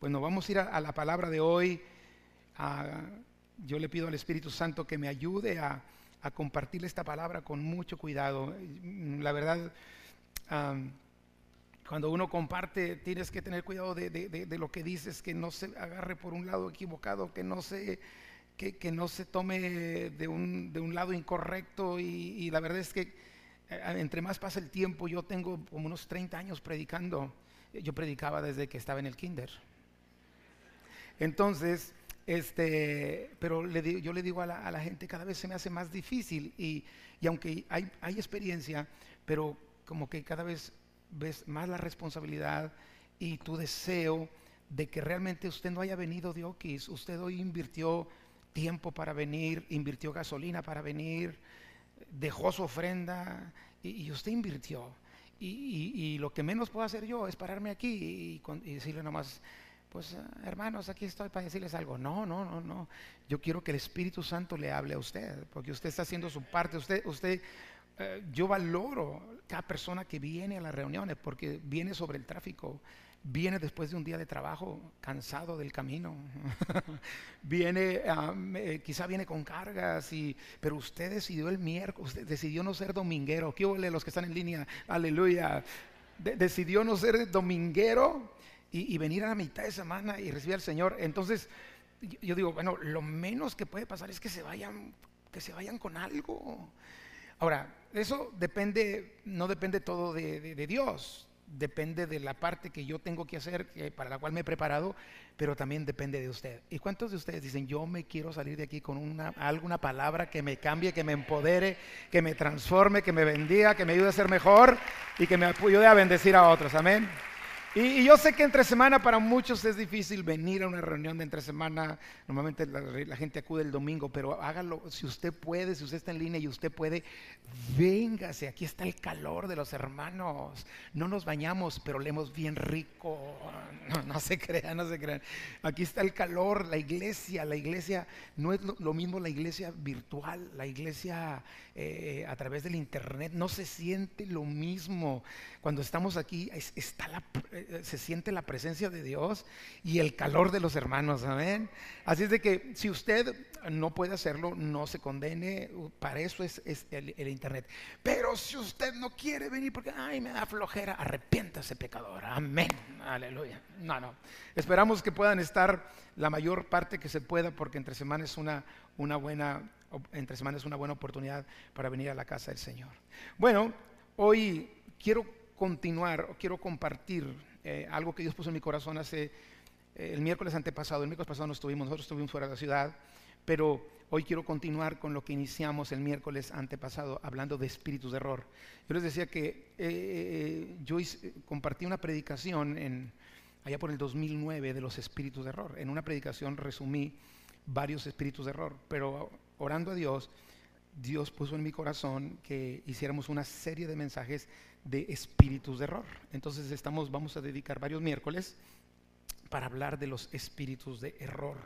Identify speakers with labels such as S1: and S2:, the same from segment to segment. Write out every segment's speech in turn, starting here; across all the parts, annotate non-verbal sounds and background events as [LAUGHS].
S1: Bueno, vamos a ir a, la palabra de hoy. yo le pido al Espíritu Santo que me ayude a, compartir esta palabra con mucho cuidado. La verdad, cuando uno comparte, tienes que tener cuidado de, lo que dices, que no se agarre por un lado equivocado, que no se, tome de un, de un lado incorrecto. Y, la verdad es que eh, entre más pasa el tiempo, yo tengo como unos 30 años predicando. Yo predicaba desde que estaba en el kinder. Entonces, este, pero yo le digo a la, gente, cada vez se me hace más difícil y, aunque hay, experiencia, pero como que cada vez ves más la responsabilidad y tu deseo de que realmente usted no haya venido de Oquis, usted hoy invirtió tiempo para venir, invirtió gasolina para venir, dejó su ofrenda y, usted invirtió. Y, lo que menos puedo hacer yo es pararme aquí y, y decirle nomás, pues hermanos, aquí estoy para decirles algo. No, no, no, no. Yo quiero que el Espíritu Santo le hable a usted, porque usted está haciendo su parte. Usted, usted, eh, yo valoro cada persona que viene a las reuniones, porque viene sobre el tráfico, viene después de un día de trabajo cansado del camino, [LAUGHS] viene, eh, quizá viene con cargas, y, pero usted decidió el miércoles, usted decidió no ser dominguero. ¿Qué los que están en línea? Aleluya. decidió no ser dominguero y, venir a la mitad de semana y recibir al Señor. Entonces, yo, digo, bueno, lo menos que puede pasar es que se vayan, que se vayan con algo. Ahora, eso depende, no depende todo de, Dios, depende de la parte que yo tengo que hacer, para la cual me he preparado, pero también depende de usted. ¿Y cuántos de ustedes dicen, yo me quiero salir de aquí con una, alguna palabra que me cambie, que me empodere, que me transforme, que me bendiga, que me ayude a ser mejor y que me ayude a bendecir a otros? Amén. Y, yo sé que entre semana para muchos es difícil venir a una reunión de entre semana. Normalmente la, gente acude el domingo, pero hágalo si usted puede, si usted está en línea y usted puede, véngase. Aquí está el calor de los hermanos. No nos bañamos, pero leemos bien rico. No, se crean, no se crean. Aquí está el calor, la iglesia. La iglesia no es lo, mismo la iglesia virtual, la iglesia eh, a través del internet. No se siente lo mismo. Cuando estamos aquí, está la eh, se siente la presencia de Dios y el calor de los hermanos, amén. Así es de que si usted no puede hacerlo, no se condene, para eso es, el, internet. Pero si usted no quiere venir porque, ay, me da flojera, arrepiéntase pecador, amén, aleluya. No, no, esperamos que puedan estar la mayor parte que se pueda porque entre semanas es una, una buena, entre semanas es una buena oportunidad para venir a la casa del Señor. Bueno, hoy quiero continuar, quiero compartir eh, algo que Dios puso en mi corazón hace eh, el miércoles antepasado. El miércoles pasado no estuvimos, nosotros estuvimos fuera de la ciudad, pero hoy quiero continuar con lo que iniciamos el miércoles antepasado, hablando de espíritus de error. Yo les decía que eh, yo compartí una predicación en, allá por el 2009 de los espíritus de error. En una predicación resumí varios espíritus de error, pero orando a Dios, Dios puso en mi corazón que hiciéramos una serie de mensajes de espíritus de error. Entonces estamos, vamos a dedicar varios miércoles para hablar de los espíritus de error,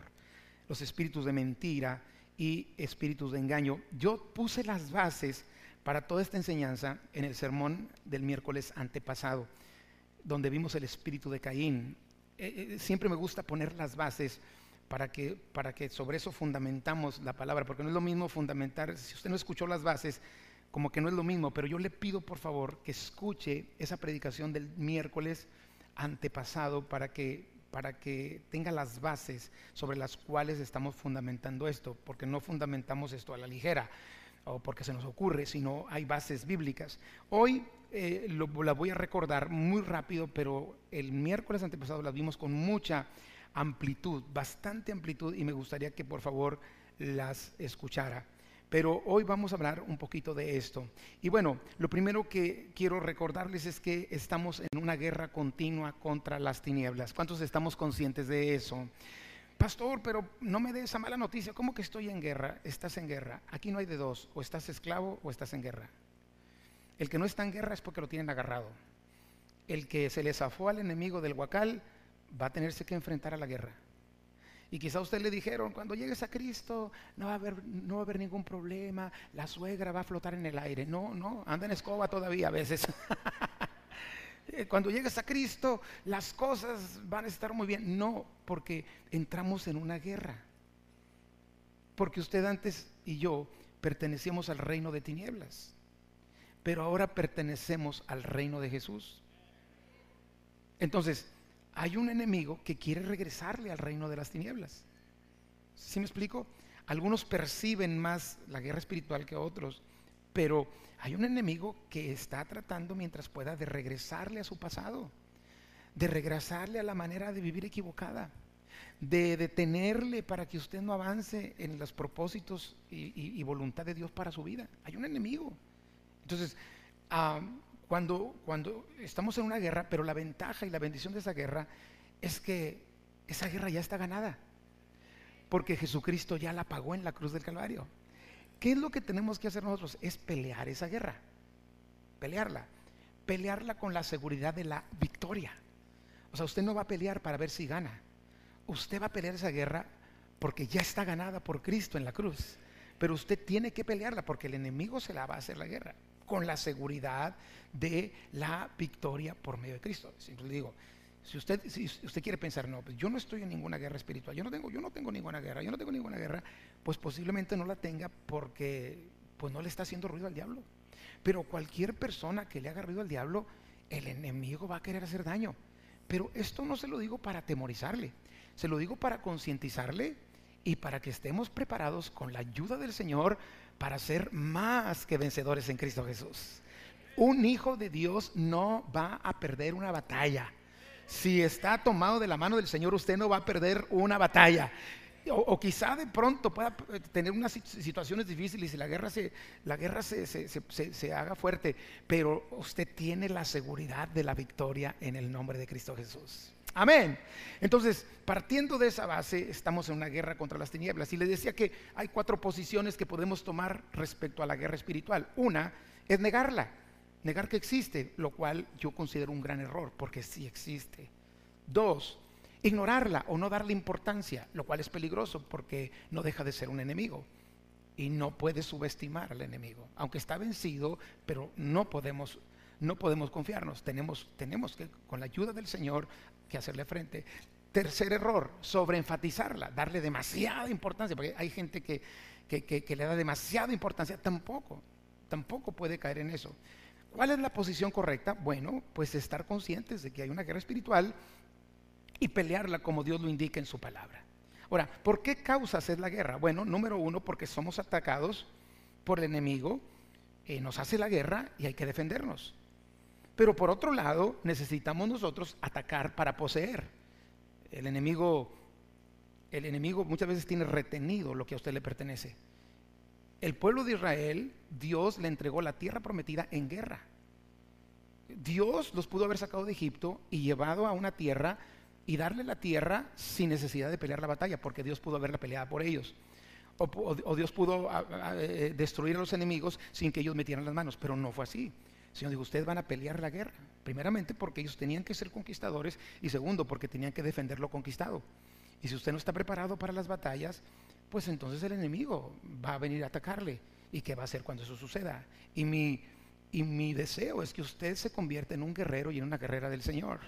S1: los espíritus de mentira y espíritus de engaño. Yo puse las bases para toda esta enseñanza en el sermón del miércoles antepasado, donde vimos el espíritu de Caín. Eh, eh, siempre me gusta poner las bases para que, para que sobre eso fundamentamos la palabra, porque no es lo mismo fundamentar, si usted no escuchó las bases, como que no es lo mismo, pero yo le pido por favor que escuche esa predicación del miércoles antepasado para que, para que tenga las bases sobre las cuales estamos fundamentando esto, porque no fundamentamos esto a la ligera o porque se nos ocurre, sino hay bases bíblicas. Hoy eh, la voy a recordar muy rápido, pero el miércoles antepasado la vimos con mucha amplitud, bastante amplitud, y me gustaría que por favor las escuchara. Pero hoy vamos a hablar un poquito de esto. Y bueno, lo primero que quiero recordarles es que estamos en una guerra continua contra las tinieblas. ¿Cuántos estamos conscientes de eso? Pastor, pero no me dé esa mala noticia. ¿Cómo que estoy en guerra? Estás en guerra. Aquí no hay de dos. O estás esclavo o estás en guerra. El que no está en guerra es porque lo tienen agarrado. El que se le zafó al enemigo del huacal va a tenerse que enfrentar a la guerra. Y quizá usted le dijeron, cuando llegues a Cristo no va a haber, no va a haber ningún problema, la suegra va a flotar en el aire. No, no, anda en escoba todavía a veces. [LAUGHS] eh, cuando llegues a Cristo las cosas van a estar muy bien. No, porque entramos en una guerra. Porque usted antes y yo pertenecíamos al reino de tinieblas, pero ahora pertenecemos al reino de Jesús. Entonces, hay un enemigo que quiere regresarle al reino de las tinieblas. ¿Sí me explico? Algunos perciben más la guerra espiritual que otros, pero hay un enemigo que está tratando mientras pueda de regresarle a su pasado, de regresarle a la manera de vivir equivocada, de detenerle para que usted no avance en los propósitos y, voluntad de Dios para su vida. Hay un enemigo. Entonces, ah, cuando, cuando estamos en una guerra, pero la ventaja y la bendición de esa guerra es que esa guerra ya está ganada, porque Jesucristo ya la pagó en la cruz del Calvario. ¿Qué es lo que tenemos que hacer nosotros? Es pelear esa guerra, pelearla, pelearla con la seguridad de la victoria. O sea, usted no va a pelear para ver si gana, usted va a pelear esa guerra porque ya está ganada por Cristo en la cruz. Pero usted tiene que pelearla porque el enemigo se la va a hacer la guerra con la seguridad de la victoria por medio de Cristo. Siempre digo, si usted, si usted quiere pensar, no, pues yo no estoy en ninguna guerra espiritual, yo no tengo, yo no tengo ninguna guerra, yo no tengo ninguna guerra, pues posiblemente no la tenga porque pues no le está haciendo ruido al diablo. Pero cualquier persona que le haga ruido al diablo, el enemigo va a querer hacer daño. Pero esto no se lo digo para atemorizarle, se lo digo para concientizarle y para que estemos preparados con la ayuda del Señor para ser más que vencedores en Cristo Jesús. Un hijo de Dios no va a perder una batalla. Si está tomado de la mano del Señor, usted no va a perder una batalla. O, quizá de pronto pueda tener unas situaciones difíciles y la guerra, se, la guerra se, se, haga fuerte, pero usted tiene la seguridad de la victoria en el nombre de Cristo Jesús. Amén. Entonces, partiendo de esa base, estamos en una guerra contra las tinieblas. Y les decía que hay cuatro posiciones que podemos tomar respecto a la guerra espiritual. Una es negarla, negar que existe, lo cual yo considero un gran error, porque sí existe. Dos, ignorarla o no darle importancia, lo cual es peligroso porque no deja de ser un enemigo y no puede subestimar al enemigo, aunque está vencido, pero no podemos no podemos confiarnos, tenemos tenemos que con la ayuda del Señor que hacerle frente. Tercer error, sobreenfatizarla, darle demasiada importancia, porque hay gente que, que le da demasiada importancia, tampoco, tampoco puede caer en eso. ¿Cuál es la posición correcta? Bueno, pues estar conscientes de que hay una guerra espiritual y pelearla como Dios lo indica en su palabra. Ahora, ¿por qué causas es la guerra? Bueno, número uno, porque somos atacados por el enemigo, eh, nos hace la guerra y hay que defendernos. Pero por otro lado, necesitamos nosotros atacar para poseer. El enemigo, el enemigo muchas veces tiene retenido lo que a usted le pertenece. El pueblo de Israel, Dios le entregó la tierra prometida en guerra. Dios los pudo haber sacado de Egipto y llevado a una tierra y darle la tierra sin necesidad de pelear la batalla, porque Dios pudo haberla peleada por ellos. O, Dios pudo eh, destruir a los enemigos sin que ellos metieran las manos, pero no fue así. Señor dijo, ustedes van a pelear la guerra. Primeramente porque ellos tenían que ser conquistadores y segundo porque tenían que defender lo conquistado. Y si usted no está preparado para las batallas, pues entonces el enemigo va a venir a atacarle. ¿Y qué va a hacer cuando eso suceda? Y mi, y mi deseo es que usted se convierta en un guerrero y en una guerrera del Señor.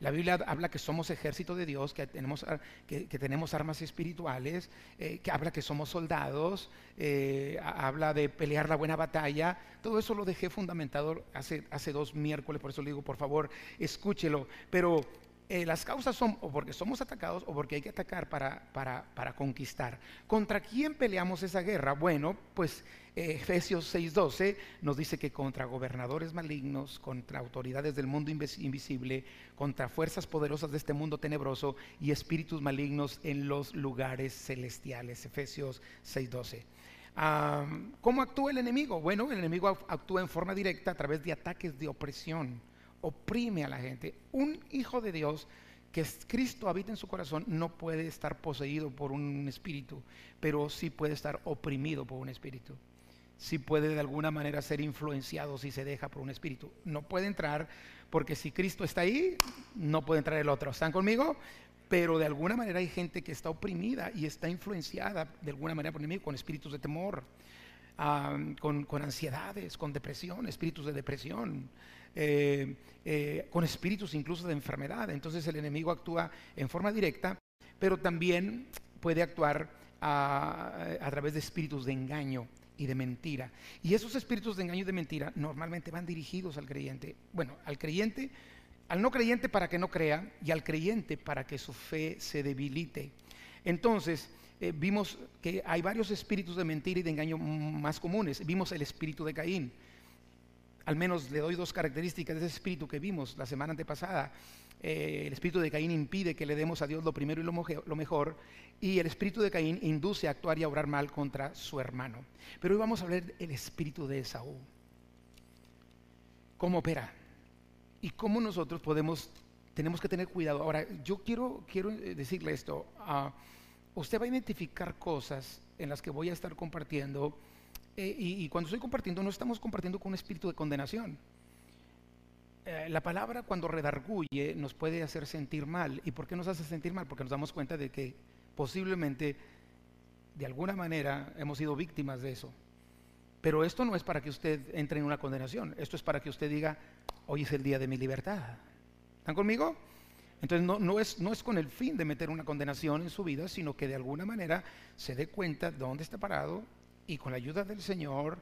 S1: La Biblia habla que somos ejército de Dios, que tenemos, que, tenemos armas espirituales, eh, que habla que somos soldados, eh, habla de pelear la buena batalla. Todo eso lo dejé fundamentado hace, hace dos miércoles, por eso le digo, por favor, escúchelo. Pero eh, las causas son o porque somos atacados o porque hay que atacar para, para, conquistar. ¿Contra quién peleamos esa guerra? Bueno, pues eh, Efesios 6:12 nos dice que contra gobernadores malignos, contra autoridades del mundo invisible, contra fuerzas poderosas de este mundo tenebroso y espíritus malignos en los lugares celestiales. Efesios 6:12. ¿Cómo actúa el enemigo? Bueno, el enemigo actúa en forma directa a través de ataques de opresión oprime a la gente. Un hijo de Dios que Cristo habita en su corazón no puede estar poseído por un espíritu, pero sí puede estar oprimido por un espíritu. Sí puede de alguna manera ser influenciado si se deja por un espíritu. No puede entrar porque si Cristo está ahí, no puede entrar el otro. ¿Están conmigo? Pero de alguna manera hay gente que está oprimida y está influenciada de alguna manera por enemigo con espíritus de temor, con, con ansiedades, con depresión, espíritus de depresión eh, eh, con espíritus incluso de enfermedad. Entonces el enemigo actúa en forma directa, pero también puede actuar a, través de espíritus de engaño y de mentira. Y esos espíritus de engaño y de mentira normalmente van dirigidos al creyente. Bueno, al creyente, al no creyente para que no crea y al creyente para que su fe se debilite. Entonces, eh, vimos que hay varios espíritus de mentira y de engaño más comunes. Vimos el espíritu de Caín. Al menos le doy dos características de ese espíritu que vimos la semana antepasada. Eh, el espíritu de Caín impide que le demos a Dios lo primero y lo, mejor, y el espíritu de Caín induce a actuar y a obrar mal contra su hermano. Pero hoy vamos a hablar del espíritu de Esaú. ¿Cómo opera? Y cómo nosotros podemos, tenemos que tener cuidado. Ahora, yo quiero, quiero eh, decirle esto. Uh, usted va a identificar cosas en las que voy a estar compartiendo. Eh, y, cuando estoy compartiendo, no estamos compartiendo con un espíritu de condenación. Eh, la palabra cuando redarguye nos puede hacer sentir mal. ¿Y por qué nos hace sentir mal? Porque nos damos cuenta de que posiblemente, de alguna manera, hemos sido víctimas de eso. Pero esto no es para que usted entre en una condenación. Esto es para que usted diga, hoy es el día de mi libertad. ¿Están conmigo? Entonces no, es, no es con el fin de meter una condenación en su vida, sino que de alguna manera se dé cuenta dónde está parado y con la ayuda del Señor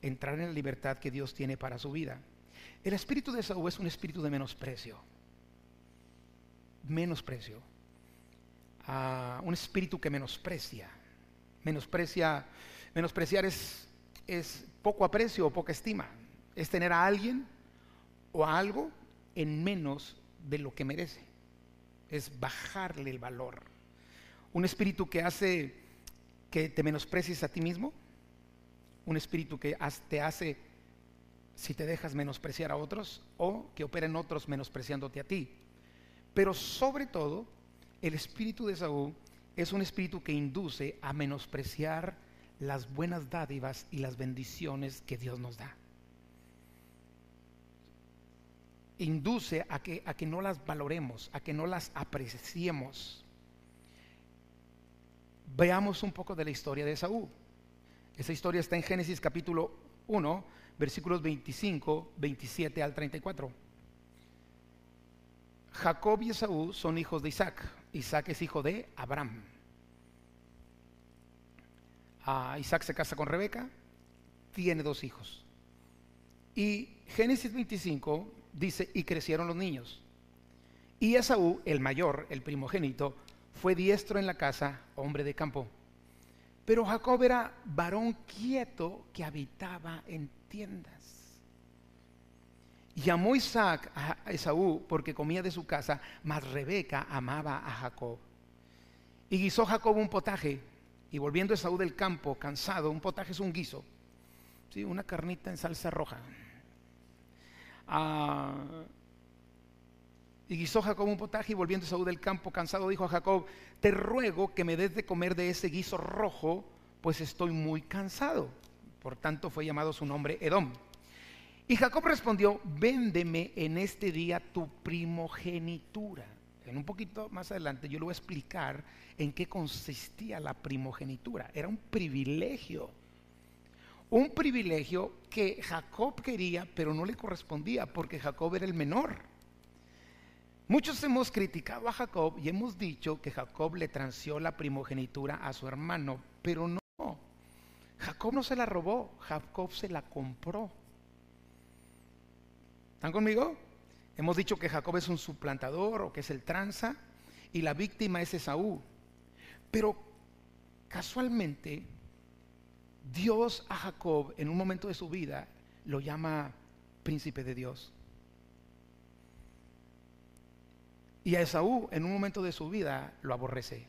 S1: entrar en la libertad que Dios tiene para su vida. El espíritu de Saúl es un espíritu de menosprecio. Menosprecio. Un espíritu que menosprecia. Menosprecia. Menospreciar es, es poco aprecio o poca estima. Es tener a alguien o a algo en menos de lo que merece es bajarle el valor. Un espíritu que hace que te menosprecies a ti mismo, un espíritu que te hace si te dejas menospreciar a otros o que opera en otros menospreciándote a ti. Pero sobre todo, el espíritu de Saúl es un espíritu que induce a menospreciar las buenas dádivas y las bendiciones que Dios nos da. induce a que, a que no las valoremos, a que no las apreciemos. Veamos un poco de la historia de Saúl. Esa historia está en Génesis capítulo 1, versículos 25, 27 al 34. Jacob y Esaú son hijos de Isaac. Isaac es hijo de Abraham. Ah, Isaac se casa con Rebeca, tiene dos hijos. Y Génesis 25 dice, y crecieron los niños. Y Esaú, el mayor, el primogénito, fue diestro en la casa, hombre de campo. Pero Jacob era varón quieto que habitaba en tiendas. Llamó Isaac a Esaú porque comía de su casa, mas Rebeca amaba a Jacob. Y guisó Jacob un potaje, y volviendo Esaú del campo, cansado, un potaje es un guiso, ¿sí? una carnita en salsa roja. Ah, y guisó Jacob un potaje y volviendo Saúl del campo cansado dijo a Jacob, te ruego que me des de comer de ese guiso rojo, pues estoy muy cansado. Por tanto fue llamado su nombre Edom. Y Jacob respondió, véndeme en este día tu primogenitura. En un poquito más adelante yo le voy a explicar en qué consistía la primogenitura. Era un privilegio un privilegio que Jacob quería, pero no le correspondía porque Jacob era el menor. Muchos hemos criticado a Jacob y hemos dicho que Jacob le transió la primogenitura a su hermano, pero no. Jacob no se la robó, Jacob se la compró. ¿Están conmigo? Hemos dicho que Jacob es un suplantador o que es el tranza y la víctima es Esaú. Pero casualmente Dios a Jacob en un momento de su vida lo llama príncipe de Dios. Y a Esaú en un momento de su vida lo aborrece.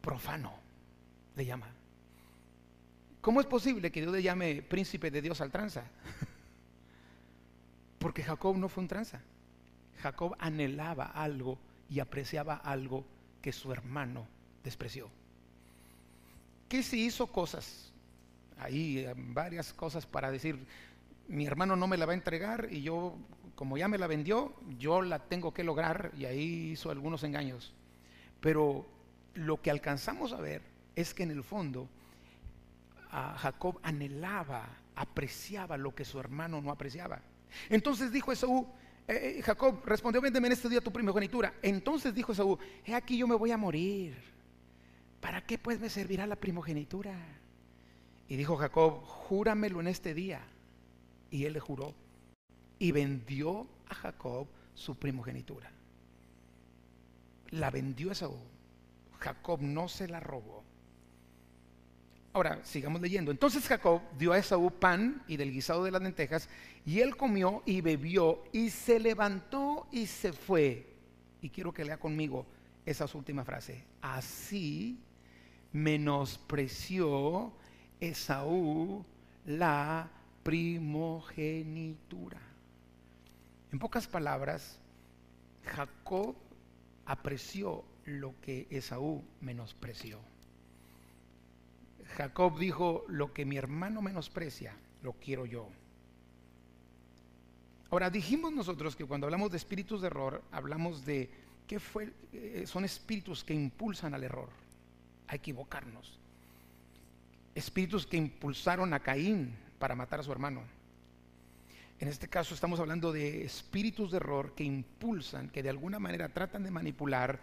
S1: Profano le llama. ¿Cómo es posible que Dios le llame príncipe de Dios al tranza? [LAUGHS] Porque Jacob no fue un tranza. Jacob anhelaba algo y apreciaba algo que su hermano despreció que si hizo cosas, ahí eh, varias cosas para decir, mi hermano no me la va a entregar y yo, como ya me la vendió, yo la tengo que lograr y ahí hizo algunos engaños. Pero lo que alcanzamos a ver es que en el fondo Jacob anhelaba, apreciaba lo que su hermano no apreciaba. Entonces dijo Esaú, eh, eh, Jacob respondió, véndeme en este día tu primogenitura. Entonces dijo Esaú, he aquí yo me voy a morir. ¿Para qué pues me servirá la primogenitura? Y dijo Jacob, júramelo en este día. Y él le juró. Y vendió a Jacob su primogenitura. La vendió a Esaú. Jacob no se la robó. Ahora, sigamos leyendo. Entonces Jacob dio a Esaú pan y del guisado de las lentejas, y él comió y bebió, y se levantó y se fue. Y quiero que lea conmigo esa última frase. Así menospreció Esaú la primogenitura. En pocas palabras, Jacob apreció lo que Esaú menospreció. Jacob dijo, lo que mi hermano menosprecia, lo quiero yo. Ahora, dijimos nosotros que cuando hablamos de espíritus de error, hablamos de que fue, eh, son espíritus que impulsan al error, a equivocarnos. Espíritus que impulsaron a Caín para matar a su hermano. En este caso estamos hablando de espíritus de error que impulsan, que de alguna manera tratan de manipular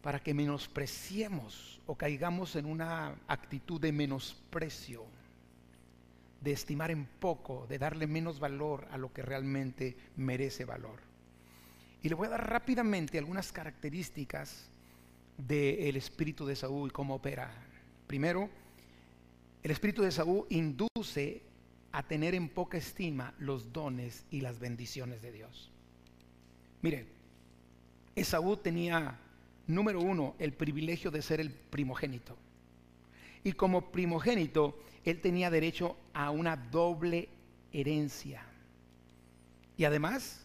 S1: para que menospreciemos o caigamos en una actitud de menosprecio, de estimar en poco, de darle menos valor a lo que realmente merece valor. Y le voy a dar rápidamente algunas características del espíritu de Saúl y cómo opera. Primero, el espíritu de Saúl induce a tener en poca estima los dones y las bendiciones de Dios. Mire, Esaú tenía número uno, el privilegio de ser el primogénito. Y como primogénito, él tenía derecho a una doble herencia. Y además,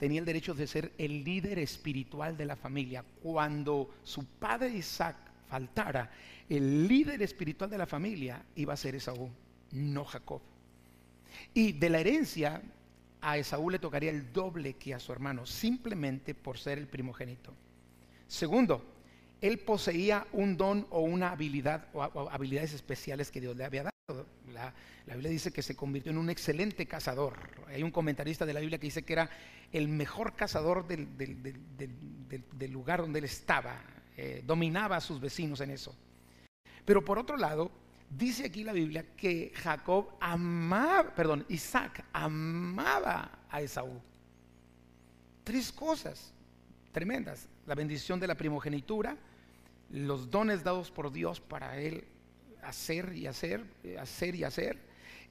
S1: tenía el derecho de ser el líder espiritual de la familia. Cuando su padre Isaac faltara, el líder espiritual de la familia iba a ser Esaú, no Jacob. Y de la herencia, a Esaú le tocaría el doble que a su hermano, simplemente por ser el primogénito. Segundo, él poseía un don o una habilidad o, habilidades especiales que Dios le había dado. La, Biblia dice que se convirtió en un excelente cazador. Hay un comentarista de la Biblia que dice que era el mejor cazador del, lugar donde él estaba. Eh, dominaba a sus vecinos en eso. Pero por otro lado, dice aquí la Biblia que Jacob amaba, perdón, Isaac amaba a Esaú. Tres cosas tremendas la bendición de la primogenitura, los dones dados por Dios para él hacer y hacer, eh, hacer y hacer.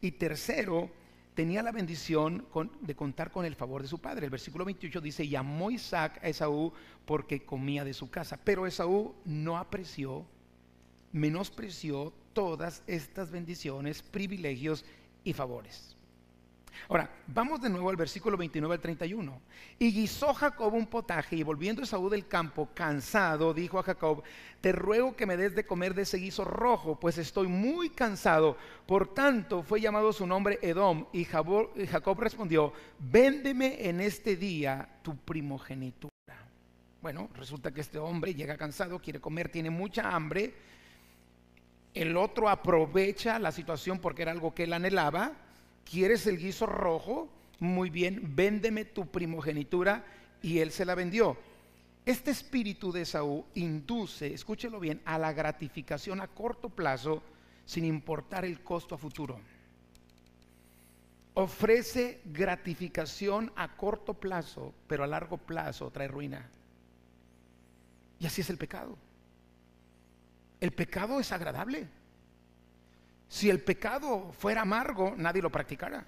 S1: Y tercero, tenía la bendición de contar con el favor de su padre. El versículo 28 dice, llamó Isaac a Esaú porque comía de su casa. Pero Esaú no apreció, menospreció todas estas bendiciones, privilegios y favores. Ahora, vamos de nuevo al versículo 29 al 31. Y guisó Jacob un potaje y volviendo Esaú del campo, cansado, dijo a Jacob, te ruego que me des de comer de ese guiso rojo, pues estoy muy cansado. Por tanto, fue llamado su nombre Edom. Y Jacob respondió, véndeme en este día tu primogenitura. Bueno, resulta que este hombre llega cansado, quiere comer, tiene mucha hambre. El otro aprovecha la situación porque era algo que él anhelaba ¿quieres el guiso rojo? Muy bien, véndeme tu primogenitura. Y él se la vendió. Este espíritu de Saúl induce, escúchelo bien, a la gratificación a corto plazo sin importar el costo a futuro. Ofrece gratificación a corto plazo, pero a largo plazo trae ruina. Y así es el pecado. El pecado es agradable. Si el pecado fuera amargo, nadie lo practicara.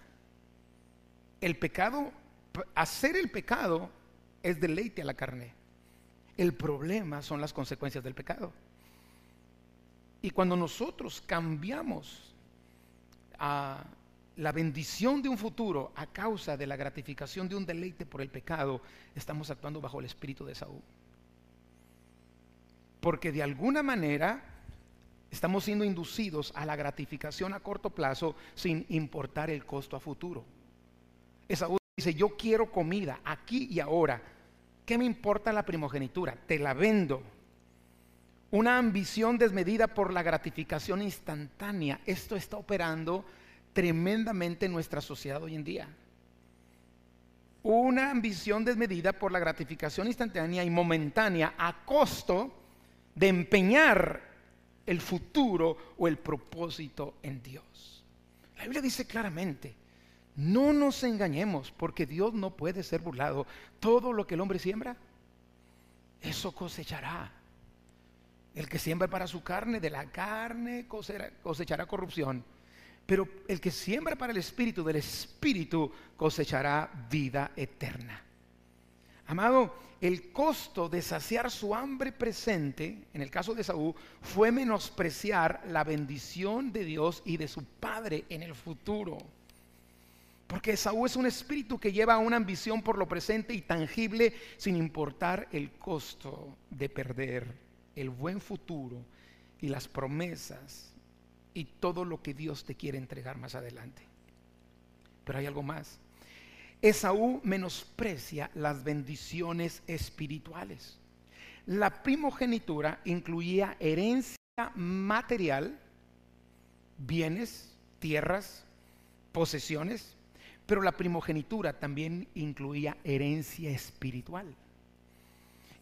S1: El pecado, hacer el pecado es deleite a la carne. El problema son las consecuencias del pecado. Y cuando nosotros cambiamos a la bendición de un futuro a causa de la gratificación de un deleite por el pecado, estamos actuando bajo el espíritu de Saúl. Porque de alguna manera Estamos siendo inducidos a la gratificación a corto plazo sin importar el costo a futuro. Esa dice, yo quiero comida aquí y ahora. ¿Qué me importa la primogenitura? Te la vendo. una ambición desmedida por la gratificación instantánea. Esto está operando tremendamente en nuestra sociedad hoy en día. Una ambición desmedida por la gratificación instantánea y momentánea a costo de empeñar el futuro o el propósito en Dios. La Biblia dice claramente, no nos engañemos porque Dios no puede ser burlado. Todo lo que el hombre siembra, eso cosechará. El que siembra para su carne, de la carne cosechará corrupción. Pero el que siembra para el espíritu, del espíritu cosechará vida eterna. Amado, el costo de saciar su hambre presente, en el caso de Saúl, fue menospreciar la bendición de Dios y de su Padre en el futuro. Porque Saúl es un espíritu que lleva una ambición por lo presente y tangible sin importar el costo de perder el buen futuro y las promesas y todo lo que Dios te quiere entregar más adelante. Pero hay algo más. Esaú menosprecia las bendiciones espirituales. La primogenitura incluía herencia material, bienes, tierras, posesiones, pero la primogenitura también incluía herencia espiritual.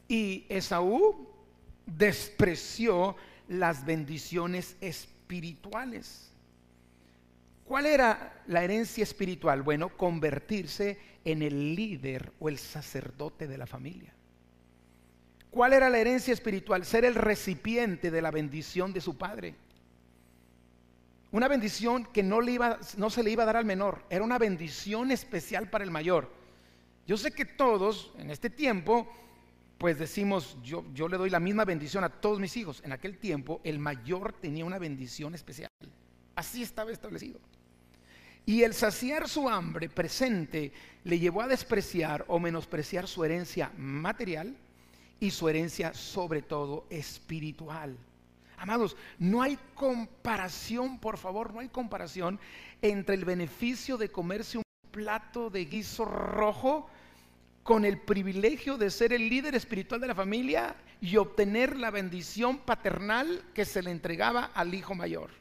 S1: Y Esaú despreció las bendiciones espirituales. ¿Cuál era la herencia espiritual? Bueno, convertirse en el líder o el sacerdote de la familia. ¿Cuál era la herencia espiritual? Ser el recipiente de la bendición de su padre. Una bendición que no, se le iba a dar al menor, era una bendición especial para el mayor. Yo sé que todos en este tiempo pues decimos, yo, yo le doy la misma bendición a todos mis hijos. En aquel tiempo el mayor tenía una bendición especial. Así estaba establecido. Y el saciar su hambre presente le llevó a despreciar o menospreciar su herencia material y su herencia sobre todo espiritual. Amados, no hay comparación, por favor, no hay comparación entre el beneficio de comerse un plato de guiso rojo con el privilegio de ser el líder espiritual de la familia y obtener la bendición paternal que se le entregaba al hijo mayor.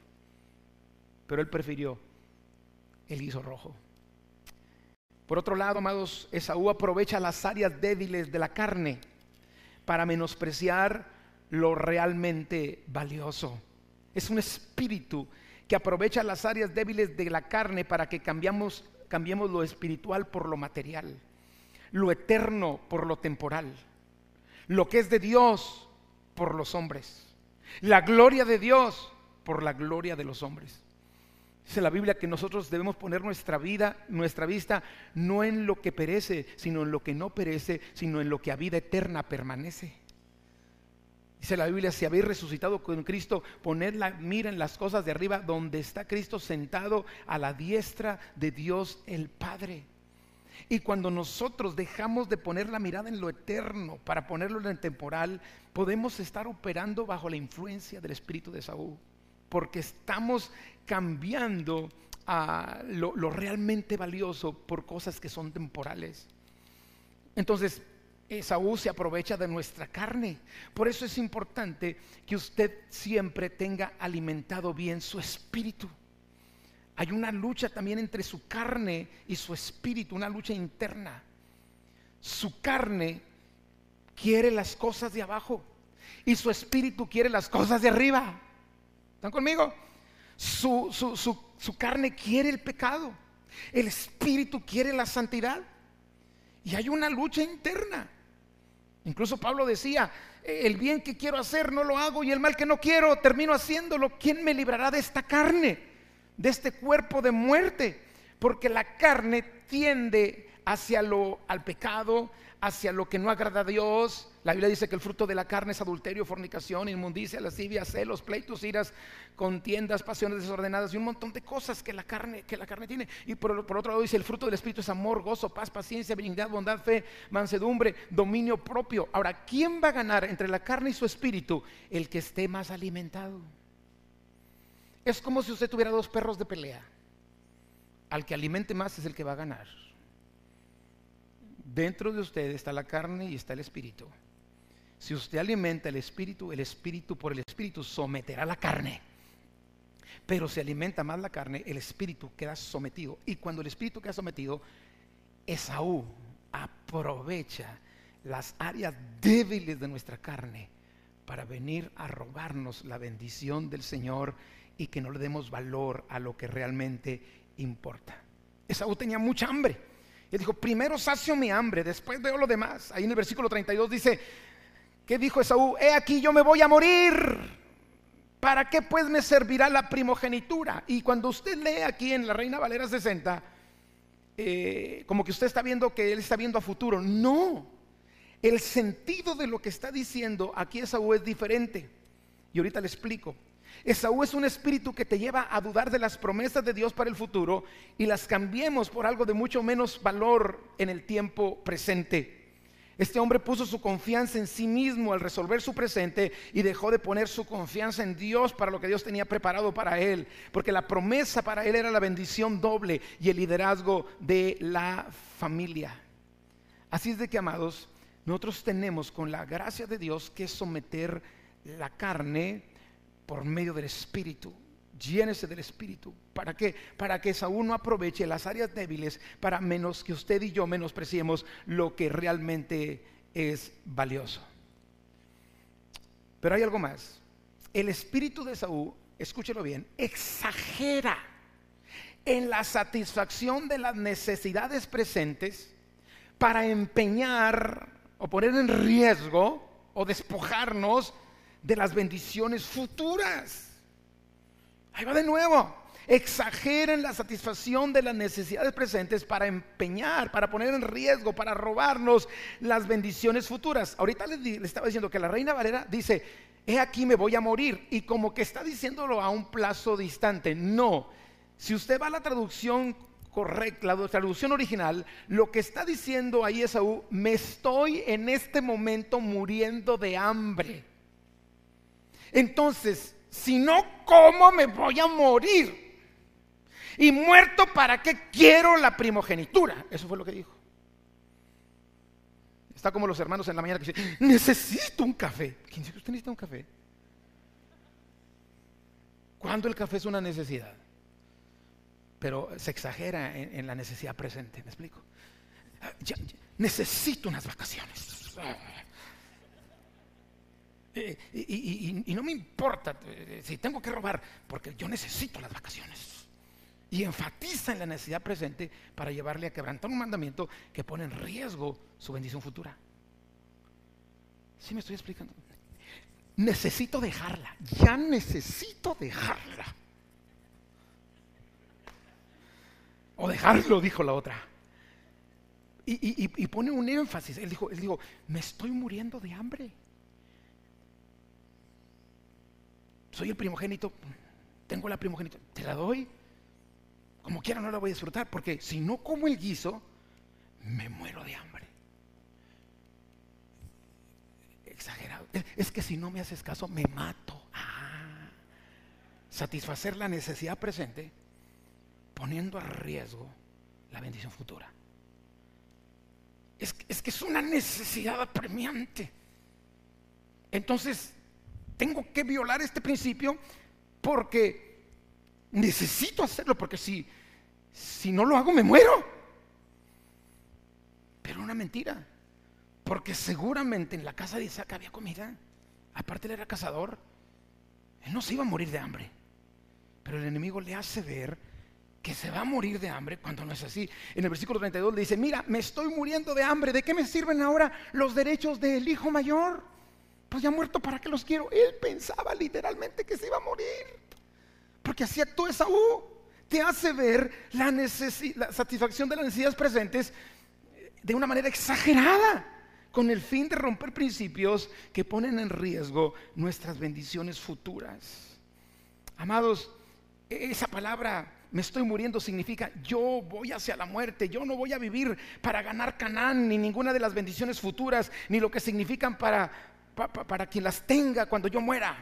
S1: Pero él prefirió el guiso rojo. Por otro lado, amados, Esaú aprovecha las áreas débiles de la carne para menospreciar lo realmente valioso. Es un espíritu que aprovecha las áreas débiles de la carne para que cambiamos, cambiemos lo espiritual por lo material lo eterno por lo temporal, lo que es de Dios por los hombres, la gloria de Dios por la gloria de los hombres. Dice la Biblia que nosotros debemos poner nuestra vida, nuestra vista, no en lo que perece, sino en lo que no perece, sino en lo que a vida eterna permanece. Dice la Biblia, si habéis resucitado con Cristo, poned la mira en las cosas de arriba, donde está Cristo sentado a la diestra de Dios el Padre. Y cuando nosotros dejamos de poner la mirada en lo eterno para ponerlo en el temporal, podemos estar operando bajo la influencia del espíritu de Saúl, porque estamos cambiando a lo, realmente valioso por cosas que son temporales. Entonces, Saúl se aprovecha de nuestra carne. Por eso es importante que usted siempre tenga alimentado bien su espíritu. Hay una lucha también entre su carne y su espíritu, una lucha interna. Su carne quiere las cosas de abajo y su espíritu quiere las cosas de arriba. ¿Están conmigo? Su, su, carne quiere el pecado, el espíritu quiere la santidad. Y hay una lucha interna. Incluso Pablo decía, el bien que quiero hacer no lo hago y el mal que no quiero termino haciéndolo. ¿Quién me librará de esta carne? de este cuerpo de muerte, porque la carne tiende hacia lo al pecado, hacia lo que no agrada a Dios. La Biblia dice que el fruto de la carne es adulterio, fornicación, inmundicia, lascivia, celos, pleitos, iras, contiendas, pasiones desordenadas y un montón de cosas que la carne, que la carne tiene. Y por, por otro lado dice el fruto del Espíritu es amor, gozo, paz, paciencia, benignidad, bondad, fe, mansedumbre, dominio propio. Ahora, ¿quién va a ganar entre la carne y su espíritu? El que esté más alimentado. Es como si usted tuviera dos perros de pelea. Al que alimente más es el que va a ganar. Dentro de usted está la carne y está el espíritu. Si usted alimenta el espíritu, el espíritu por el espíritu someterá la carne. Pero si alimenta más la carne, el espíritu queda sometido. Y cuando el espíritu queda sometido, Esaú aprovecha las áreas débiles de nuestra carne para venir a robarnos la bendición del Señor y que no le demos valor a lo que realmente importa. Esaú tenía mucha hambre. Y dijo, primero sacio mi hambre, después veo lo demás. Ahí en el versículo 32 dice, ¿qué dijo Esaú? He aquí yo me voy a morir. ¿Para qué pues me servirá la primogenitura? Y cuando usted lee aquí en la Reina Valera 60, eh, como que usted está viendo que él está viendo a futuro. No, el sentido de lo que está diciendo aquí Esaú es diferente. Y ahorita le explico. Esaú es un espíritu que te lleva a dudar de las promesas de Dios para el futuro y las cambiemos por algo de mucho menos valor en el tiempo presente. Este hombre puso su confianza en sí mismo al resolver su presente y dejó de poner su confianza en Dios para lo que Dios tenía preparado para él, porque la promesa para él era la bendición doble y el liderazgo de la familia. Así es de que, amados, nosotros tenemos con la gracia de Dios que someter la carne por medio del Espíritu. Llénese del Espíritu. ¿Para qué? Para que Saúl no aproveche las áreas débiles para menos que usted y yo menospreciemos lo que realmente es valioso. Pero hay algo más. El espíritu de Saúl, escúchelo bien, exagera en la satisfacción de las necesidades presentes para empeñar o poner en riesgo o despojarnos de las bendiciones futuras. Ahí va de nuevo. Exageren la satisfacción de las necesidades presentes para empeñar, para poner en riesgo, para robarnos las bendiciones futuras. Ahorita le, estaba diciendo que la reina Valera dice, he aquí me voy a morir. Y como que está diciéndolo a un plazo distante. No. Si usted va a la traducción correcta, la traducción original, lo que está diciendo ahí Esaú, me estoy en este momento muriendo de hambre. Entonces, si no como me voy a morir. Y muerto, ¿para qué quiero la primogenitura? Eso fue lo que dijo. Está como los hermanos en la mañana que dicen, necesito un café. ¿Quién dice que usted necesita un café? ¿Cuándo el café es una necesidad? Pero se exagera en, la necesidad presente, ¿me explico? Necesito unas vacaciones. Eh, y, no me importa eh, si tengo que robar, porque yo necesito las vacaciones. Y enfatiza en la necesidad presente para llevarle a quebrantar un mandamiento que pone en riesgo su bendición futura. ¿Sí me estoy explicando? Necesito dejarla, ya necesito dejarla. O dejarlo, dijo la otra. Y, pone un énfasis. Él dijo, él dijo, me estoy muriendo de hambre. Soy el primogénito, tengo la primogénito, te la doy. Como quiera no la voy a disfrutar, porque si no como el guiso, me muero de hambre. Exagerado. Es que si no me haces caso, me mato. Ah. satisfacer la necesidad presente poniendo a riesgo la bendición futura. Es, es que es una necesidad apremiante. Entonces, tengo que violar este principio porque necesito hacerlo, porque si, si no lo hago me muero. Pero una mentira, porque seguramente en la casa de Isaac había comida, aparte él era cazador, él no se iba a morir de hambre, pero el enemigo le hace ver que se va a morir de hambre cuando no es así. En el versículo 32 le dice, mira, me estoy muriendo de hambre, ¿de qué me sirven ahora los derechos del hijo mayor? Pues ya muerto, ¿para qué los quiero? Él pensaba literalmente que se iba a morir. Porque así actuó Esaú. Te hace ver la, la satisfacción de las necesidades presentes de una manera exagerada, con el fin de romper principios que ponen en riesgo nuestras bendiciones futuras. Amados, esa palabra me estoy muriendo significa yo voy hacia la muerte, yo no voy a vivir para ganar Canaán, ni ninguna de las bendiciones futuras, ni lo que significan para, para quien las tenga cuando yo muera.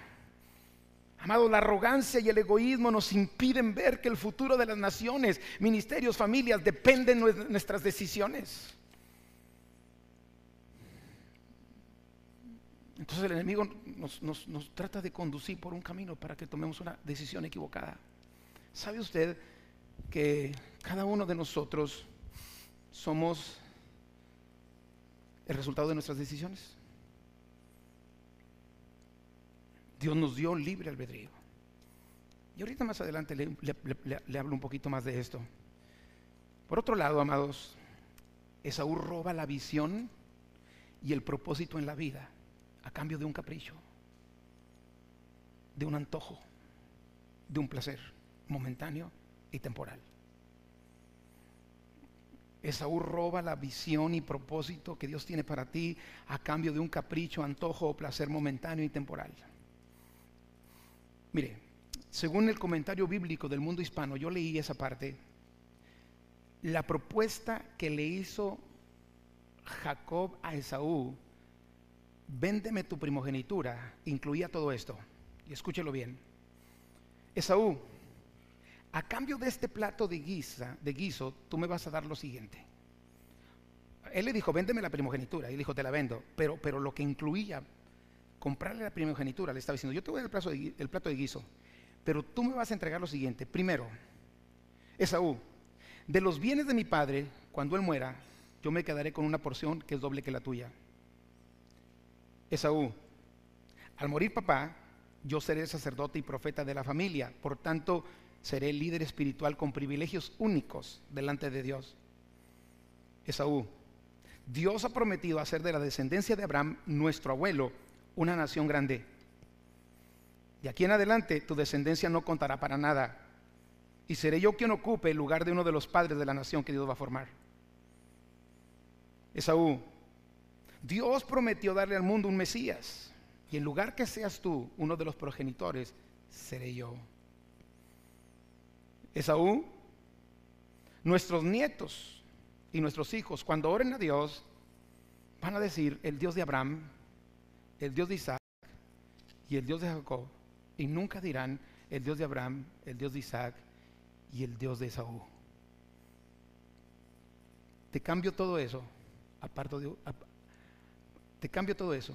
S1: Amado, la arrogancia y el egoísmo nos impiden ver que el futuro de las naciones, ministerios, familias dependen de nuestras decisiones. Entonces el enemigo nos, trata de conducir por un camino para que tomemos una decisión equivocada. ¿Sabe usted que cada uno de nosotros somos el resultado de nuestras decisiones? Dios nos dio libre albedrío. Y ahorita más adelante le, hablo un poquito más de esto. Por otro lado, amados, Esaú roba la visión y el propósito en la vida a cambio de un capricho, de un antojo, de un placer momentáneo y temporal. Esaú roba la visión y propósito que Dios tiene para ti a cambio de un capricho, antojo o placer momentáneo y temporal. Mire, según el comentario bíblico del mundo hispano, yo leí esa parte, la propuesta que le hizo Jacob a Esaú, véndeme tu primogenitura, incluía todo esto. Y escúchelo bien. Esaú, a cambio de este plato de, guisa, de guiso, tú me vas a dar lo siguiente. Él le dijo, véndeme la primogenitura. Y le dijo, te la vendo. Pero, pero lo que incluía comprarle la primogenitura, le estaba diciendo, yo te voy a dar el plato de guiso. Pero tú me vas a entregar lo siguiente. Primero, Esaú, de los bienes de mi padre, cuando él muera, yo me quedaré con una porción que es doble que la tuya. Esaú, al morir papá, yo seré sacerdote y profeta de la familia, por tanto seré líder espiritual con privilegios únicos delante de Dios. Esaú, Dios ha prometido hacer de la descendencia de Abraham, nuestro abuelo, una nación grande. De aquí en adelante tu descendencia no contará para nada. Y seré yo quien ocupe el lugar de uno de los padres de la nación que Dios va a formar. Esaú, Dios prometió darle al mundo un Mesías. Y en lugar que seas tú uno de los progenitores, seré yo. Esaú, nuestros nietos y nuestros hijos, cuando oren a Dios, van a decir el Dios de Abraham, el Dios de Isaac y el Dios de Jacob y nunca dirán el Dios de Abraham, el Dios de Isaac y el Dios de Esaú. Te cambio todo eso, aparto de, te cambio todo eso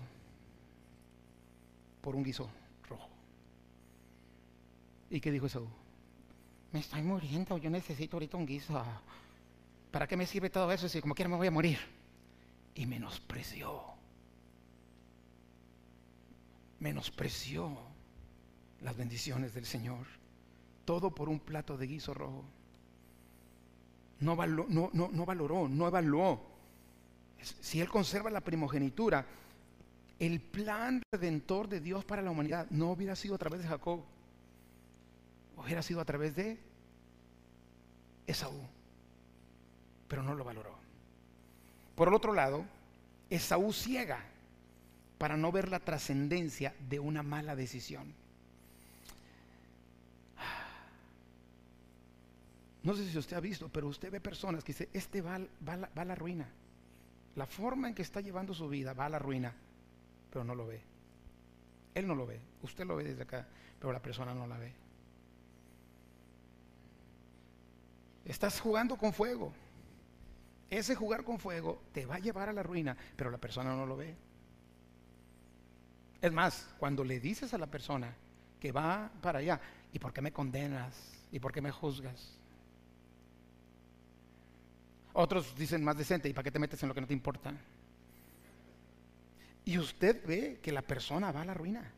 S1: por un guiso rojo. ¿Y qué dijo Esaú? Me estoy muriendo, yo necesito ahorita un guiso. ¿Para qué me sirve todo eso si como quiera me voy a morir? Y menospreció. Menospreció las bendiciones del Señor. Todo por un plato de guiso rojo. No, valoró, no evaluó. Si Él conserva la primogenitura, el plan redentor de Dios para la humanidad no hubiera sido a través de Jacob, hubiera sido a través de Esaú. Pero no lo valoró. Por el otro lado, Esaú ciega para no ver la trascendencia de una mala decisión. No sé si usted ha visto, pero usted ve personas que dicen, este va, va, a la ruina. La forma en que está llevando su vida va a la ruina, pero no lo ve. Él no lo ve, usted lo ve desde acá, pero la persona no la ve. Estás jugando con fuego. Ese jugar con fuego te va a llevar a la ruina, pero la persona no lo ve. Es más, cuando le dices a la persona que va para allá, ¿y por qué me condenas? ¿Y por qué me juzgas? Otros dicen más decente, ¿y para qué te metes en lo que no te importa? Y usted ve que la persona va a la ruina.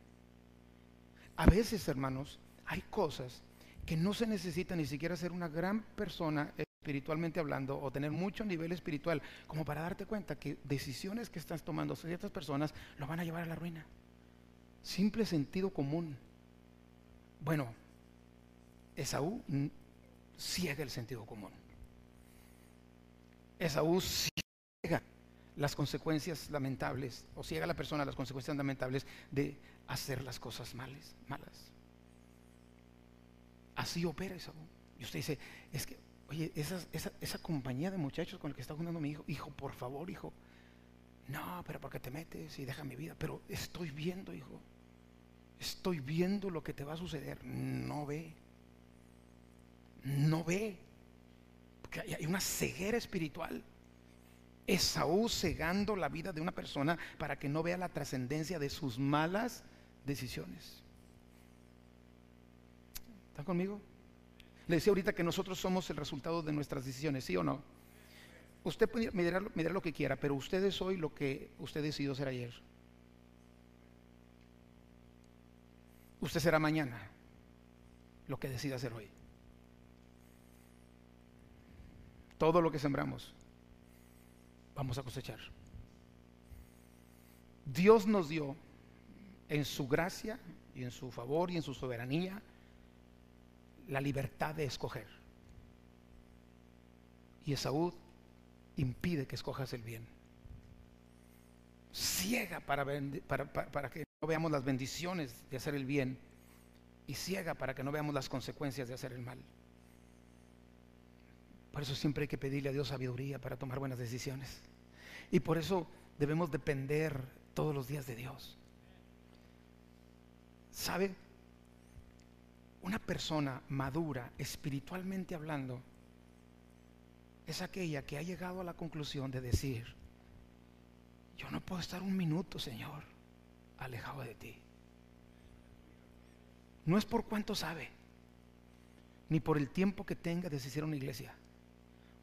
S1: A veces, hermanos, hay cosas que no se necesita ni siquiera ser una gran persona espiritualmente hablando o tener mucho nivel espiritual como para darte cuenta que decisiones que estás tomando ciertas personas lo van a llevar a la ruina. Simple sentido común. Bueno, Esaú ciega el sentido común. Esaú ciega las consecuencias lamentables, o ciega a la persona las consecuencias lamentables de hacer las cosas malas. Así opera Esaú. Y usted dice, es que, oye, esa, esa, compañía de muchachos con el que está juntando mi hijo, hijo, por favor, hijo. No, pero porque te metes y deja mi vida. Pero estoy viendo, hijo. Estoy viendo lo que te va a suceder. No ve. No ve hay una ceguera espiritual. Esaú cegando la vida de una persona para que no vea la trascendencia de sus malas decisiones. ¿Está conmigo? Le decía ahorita que nosotros somos el resultado de nuestras decisiones, ¿sí o no? Usted me dirá lo que quiera, pero usted es hoy lo que usted decidió ser ayer. Usted será mañana lo que decida hacer hoy. Todo lo que sembramos, vamos a cosechar. Dios nos dio en su gracia y en su favor y en su soberanía la libertad de escoger. Y Esaú impide que escojas el bien. Ciega para, para, que no veamos las bendiciones de hacer el bien y ciega para que no veamos las consecuencias de hacer el mal. Por eso siempre hay que pedirle a Dios sabiduría para tomar buenas decisiones. Y por eso debemos depender todos los días de Dios. ¿Sabe? Una persona madura, espiritualmente hablando, es aquella que ha llegado a la conclusión de decir, yo no puedo estar un minuto, Señor, alejado de ti. No es por cuánto sabe, ni por el tiempo que tenga de asistir a una iglesia.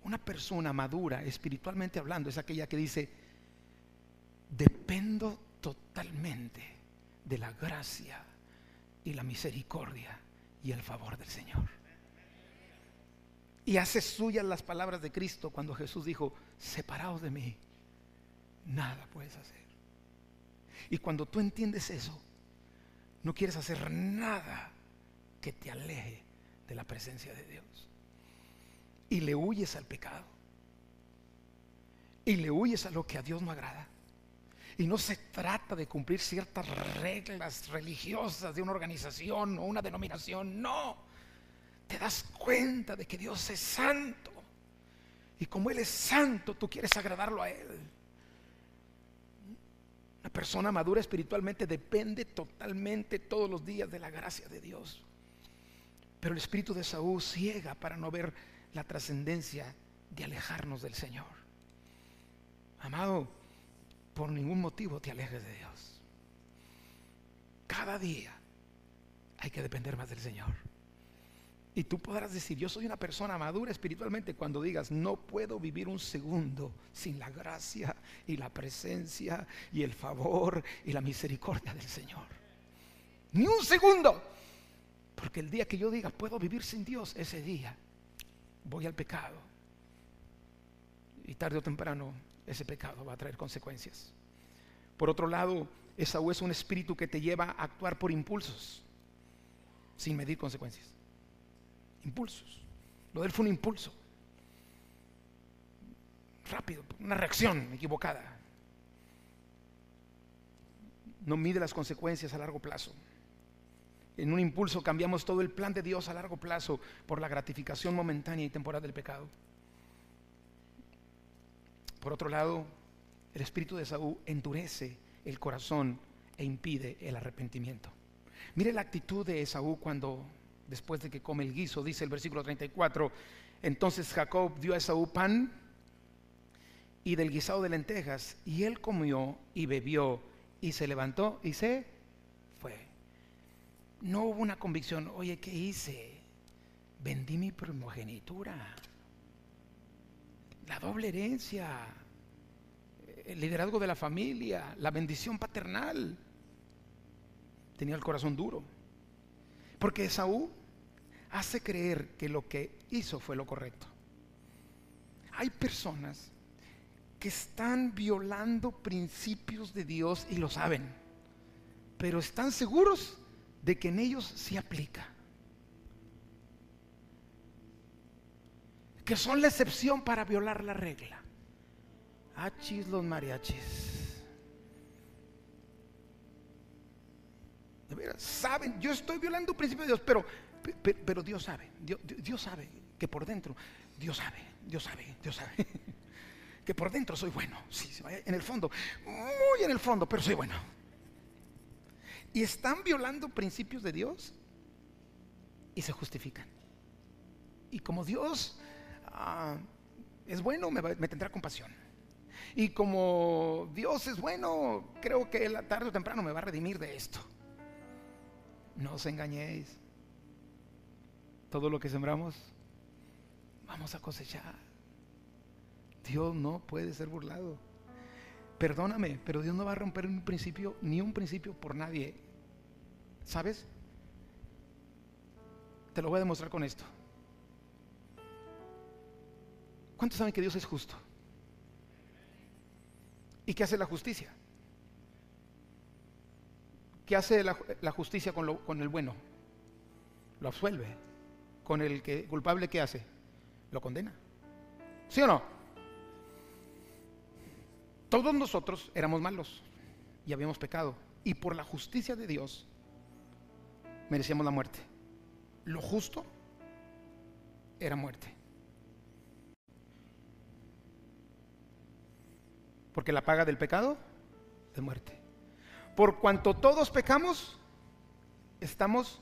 S1: Una persona madura, espiritualmente hablando, es aquella que dice, dependo totalmente de la gracia y la misericordia y el favor del Señor. Y hace suyas las palabras de Cristo cuando Jesús dijo, separados de mí, nada puedes hacer. Y cuando tú entiendes eso, no quieres hacer nada que te aleje de la presencia de Dios. Y le huyes al pecado. Y le huyes a lo que a Dios no agrada. Y no se trata de cumplir ciertas reglas religiosas de una organización o una denominación. No. Te das cuenta de que Dios es santo. Y como Él es santo, tú quieres agradarlo a Él. Persona madura espiritualmente depende totalmente todos los días de la gracia de Dios. Pero el espíritu de Saúl ciega para no ver la trascendencia de alejarnos del Señor. Amado, por ningún motivo te alejes de Dios. Cada día hay que depender más del Señor. Y tú podrás decir, yo soy una persona madura espiritualmente cuando digas, no puedo vivir un segundo sin la gracia y la presencia y el favor y la misericordia del Señor. Ni un segundo. Porque el día que yo diga, puedo vivir sin Dios, ese día voy al pecado. Y tarde o temprano ese pecado va a traer consecuencias. Por otro lado, Esaú es un espíritu que te lleva a actuar por impulsos, sin medir consecuencias. Impulsos. Lo de él fue un impulso. Rápido, una reacción equivocada. No mide las consecuencias a largo plazo. En un impulso cambiamos todo el plan de Dios a largo plazo por la gratificación momentánea y temporal del pecado. Por otro lado, el espíritu de Saúl endurece el corazón e impide el arrepentimiento. Mire la actitud de Esaú cuando, después de que come el guiso, dice el versículo 34, entonces Jacob dio a Esaú pan y del guisado de lentejas, y él comió y bebió, y se levantó y se fue. No hubo una convicción, oye, ¿qué hice? Vendí mi primogenitura la doble herencia, el liderazgo de la familia, la bendición paternal. Tenía el corazón duro. Porque Esaú hace creer que lo que hizo fue lo correcto. Hay personas que están violando principios de Dios y lo saben, pero están seguros de que en ellos se aplica. que son la excepción para violar la regla. Achis los mariachis. Saben, yo estoy violando un principio de Dios, pero, pero, Dios sabe, Dios, Dios sabe que por dentro, Dios sabe, Dios sabe, Dios sabe, [LAUGHS] que por dentro soy bueno, sí, en el fondo, muy en el fondo, pero soy bueno. Y están violando principios de Dios y se justifican. Y como Dios Ah, es bueno, me, tendrá compasión. Y como Dios es bueno, creo que la tarde o temprano me va a redimir de esto. No os engañéis. Todo lo que sembramos, vamos a cosechar. Dios no puede ser burlado. Perdóname, pero Dios no va a romper un principio, ni un principio por nadie. ¿Sabes? Te lo voy a demostrar con esto. ¿Cuántos saben que Dios es justo? ¿Y qué hace la justicia? ¿Qué hace la, justicia con, con, el bueno? Lo absuelve. Con el que culpable, ¿qué hace? Lo condena. ¿Sí o no? Todos nosotros éramos malos y habíamos pecado. Y por la justicia de Dios merecíamos la muerte. Lo justo era muerte. Porque la paga del pecado es muerte. Por cuanto todos pecamos, estamos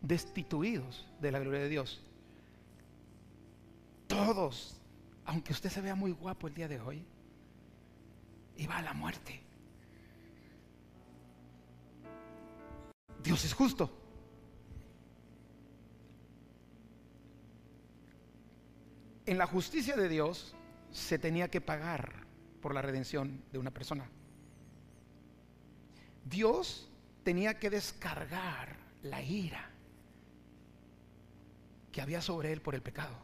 S1: destituidos de la gloria de Dios. Todos, aunque usted se vea muy guapo el día de hoy, iba a la muerte. Dios es justo. En la justicia de Dios se tenía que pagar por la redención de una persona. Dios tenía que descargar la ira que había sobre él por el pecado.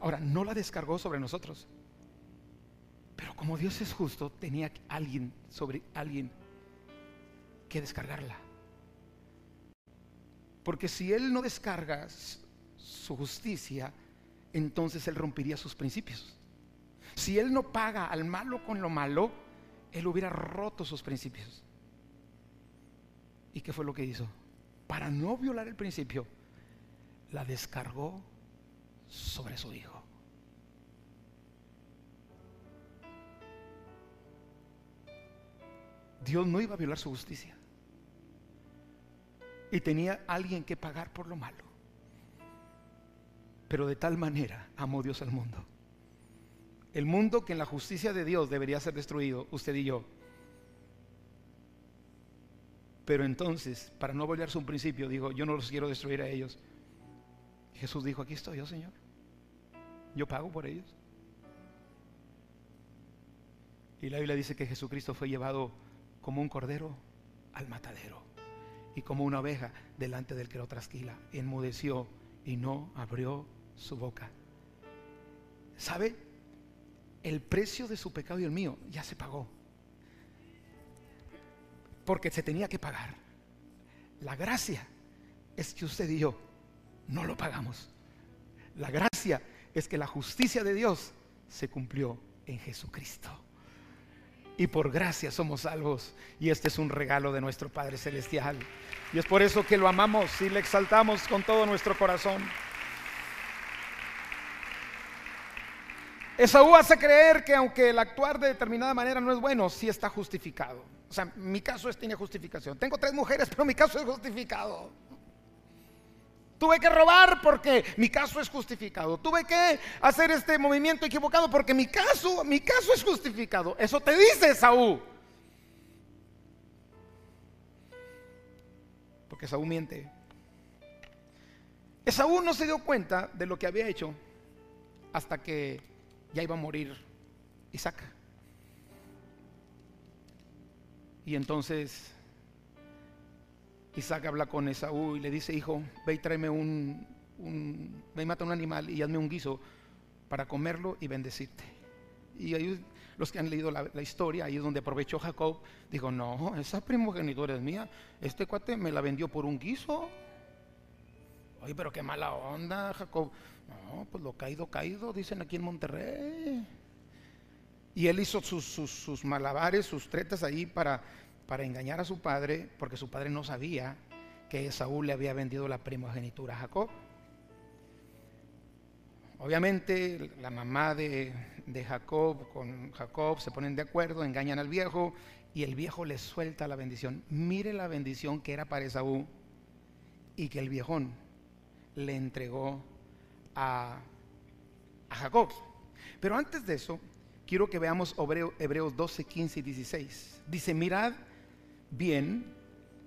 S1: Ahora, no la descargó sobre nosotros. Pero como Dios es justo, tenía alguien sobre alguien que descargarla. Porque si Él no descarga su justicia, entonces Él rompería sus principios. Si Él no paga al malo con lo malo, Él hubiera roto sus principios. ¿Y qué fue lo que hizo? Para no violar el principio, la descargó sobre su hijo. Dios no iba a violar su justicia. Y tenía alguien que pagar por lo malo. Pero de tal manera amó Dios al mundo. El mundo que en la justicia de Dios debería ser destruido, usted y yo. Pero entonces, para no volverse un principio, dijo, yo no los quiero destruir a ellos. Jesús dijo, aquí estoy yo, Señor. Yo pago por ellos. Y la Biblia dice que Jesucristo fue llevado como un cordero al matadero y como una oveja delante del que lo trasquila. Enmudeció y no abrió su boca. ¿Sabe? El precio de su pecado y el mío ya se pagó. Porque se tenía que pagar. La gracia es que usted y yo no lo pagamos. La gracia es que la justicia de Dios se cumplió en Jesucristo. Y por gracia somos salvos. Y este es un regalo de nuestro Padre Celestial. Y es por eso que lo amamos y le exaltamos con todo nuestro corazón. Esaú hace creer que aunque el actuar de determinada manera no es bueno, sí está justificado. O sea, mi caso es, tiene justificación. Tengo tres mujeres, pero mi caso es justificado. Tuve que robar porque mi caso es justificado. Tuve que hacer este movimiento equivocado porque mi caso, mi caso es justificado. Eso te dice Esaú. Porque Esaú miente. Esaú no se dio cuenta de lo que había hecho hasta que ya iba a morir Isaac. Y entonces Isaac habla con Esaú y le dice, hijo, ve y tráeme un, un y mata un animal y hazme un guiso para comerlo y bendecirte. Y ahí los que han leído la, la, historia, ahí es donde aprovechó Jacob, dijo, no, esa primogenitura es mía, este cuate me la vendió por un guiso. Oye, pero qué mala onda, Jacob. No, pues lo caído, caído, dicen aquí en Monterrey. Y él hizo sus, malabares, sus tretas ahí para, para engañar a su padre, porque su padre no sabía que Saúl le había vendido la primogenitura a Jacob. Obviamente la mamá de, de, Jacob con Jacob se ponen de acuerdo, engañan al viejo y el viejo le suelta la bendición. Mire la bendición que era para Esaú y que el viejón le entregó a, Jacob. Pero antes de eso, quiero que veamos Hebreos 12, 15 y 16. Dice, mirad bien,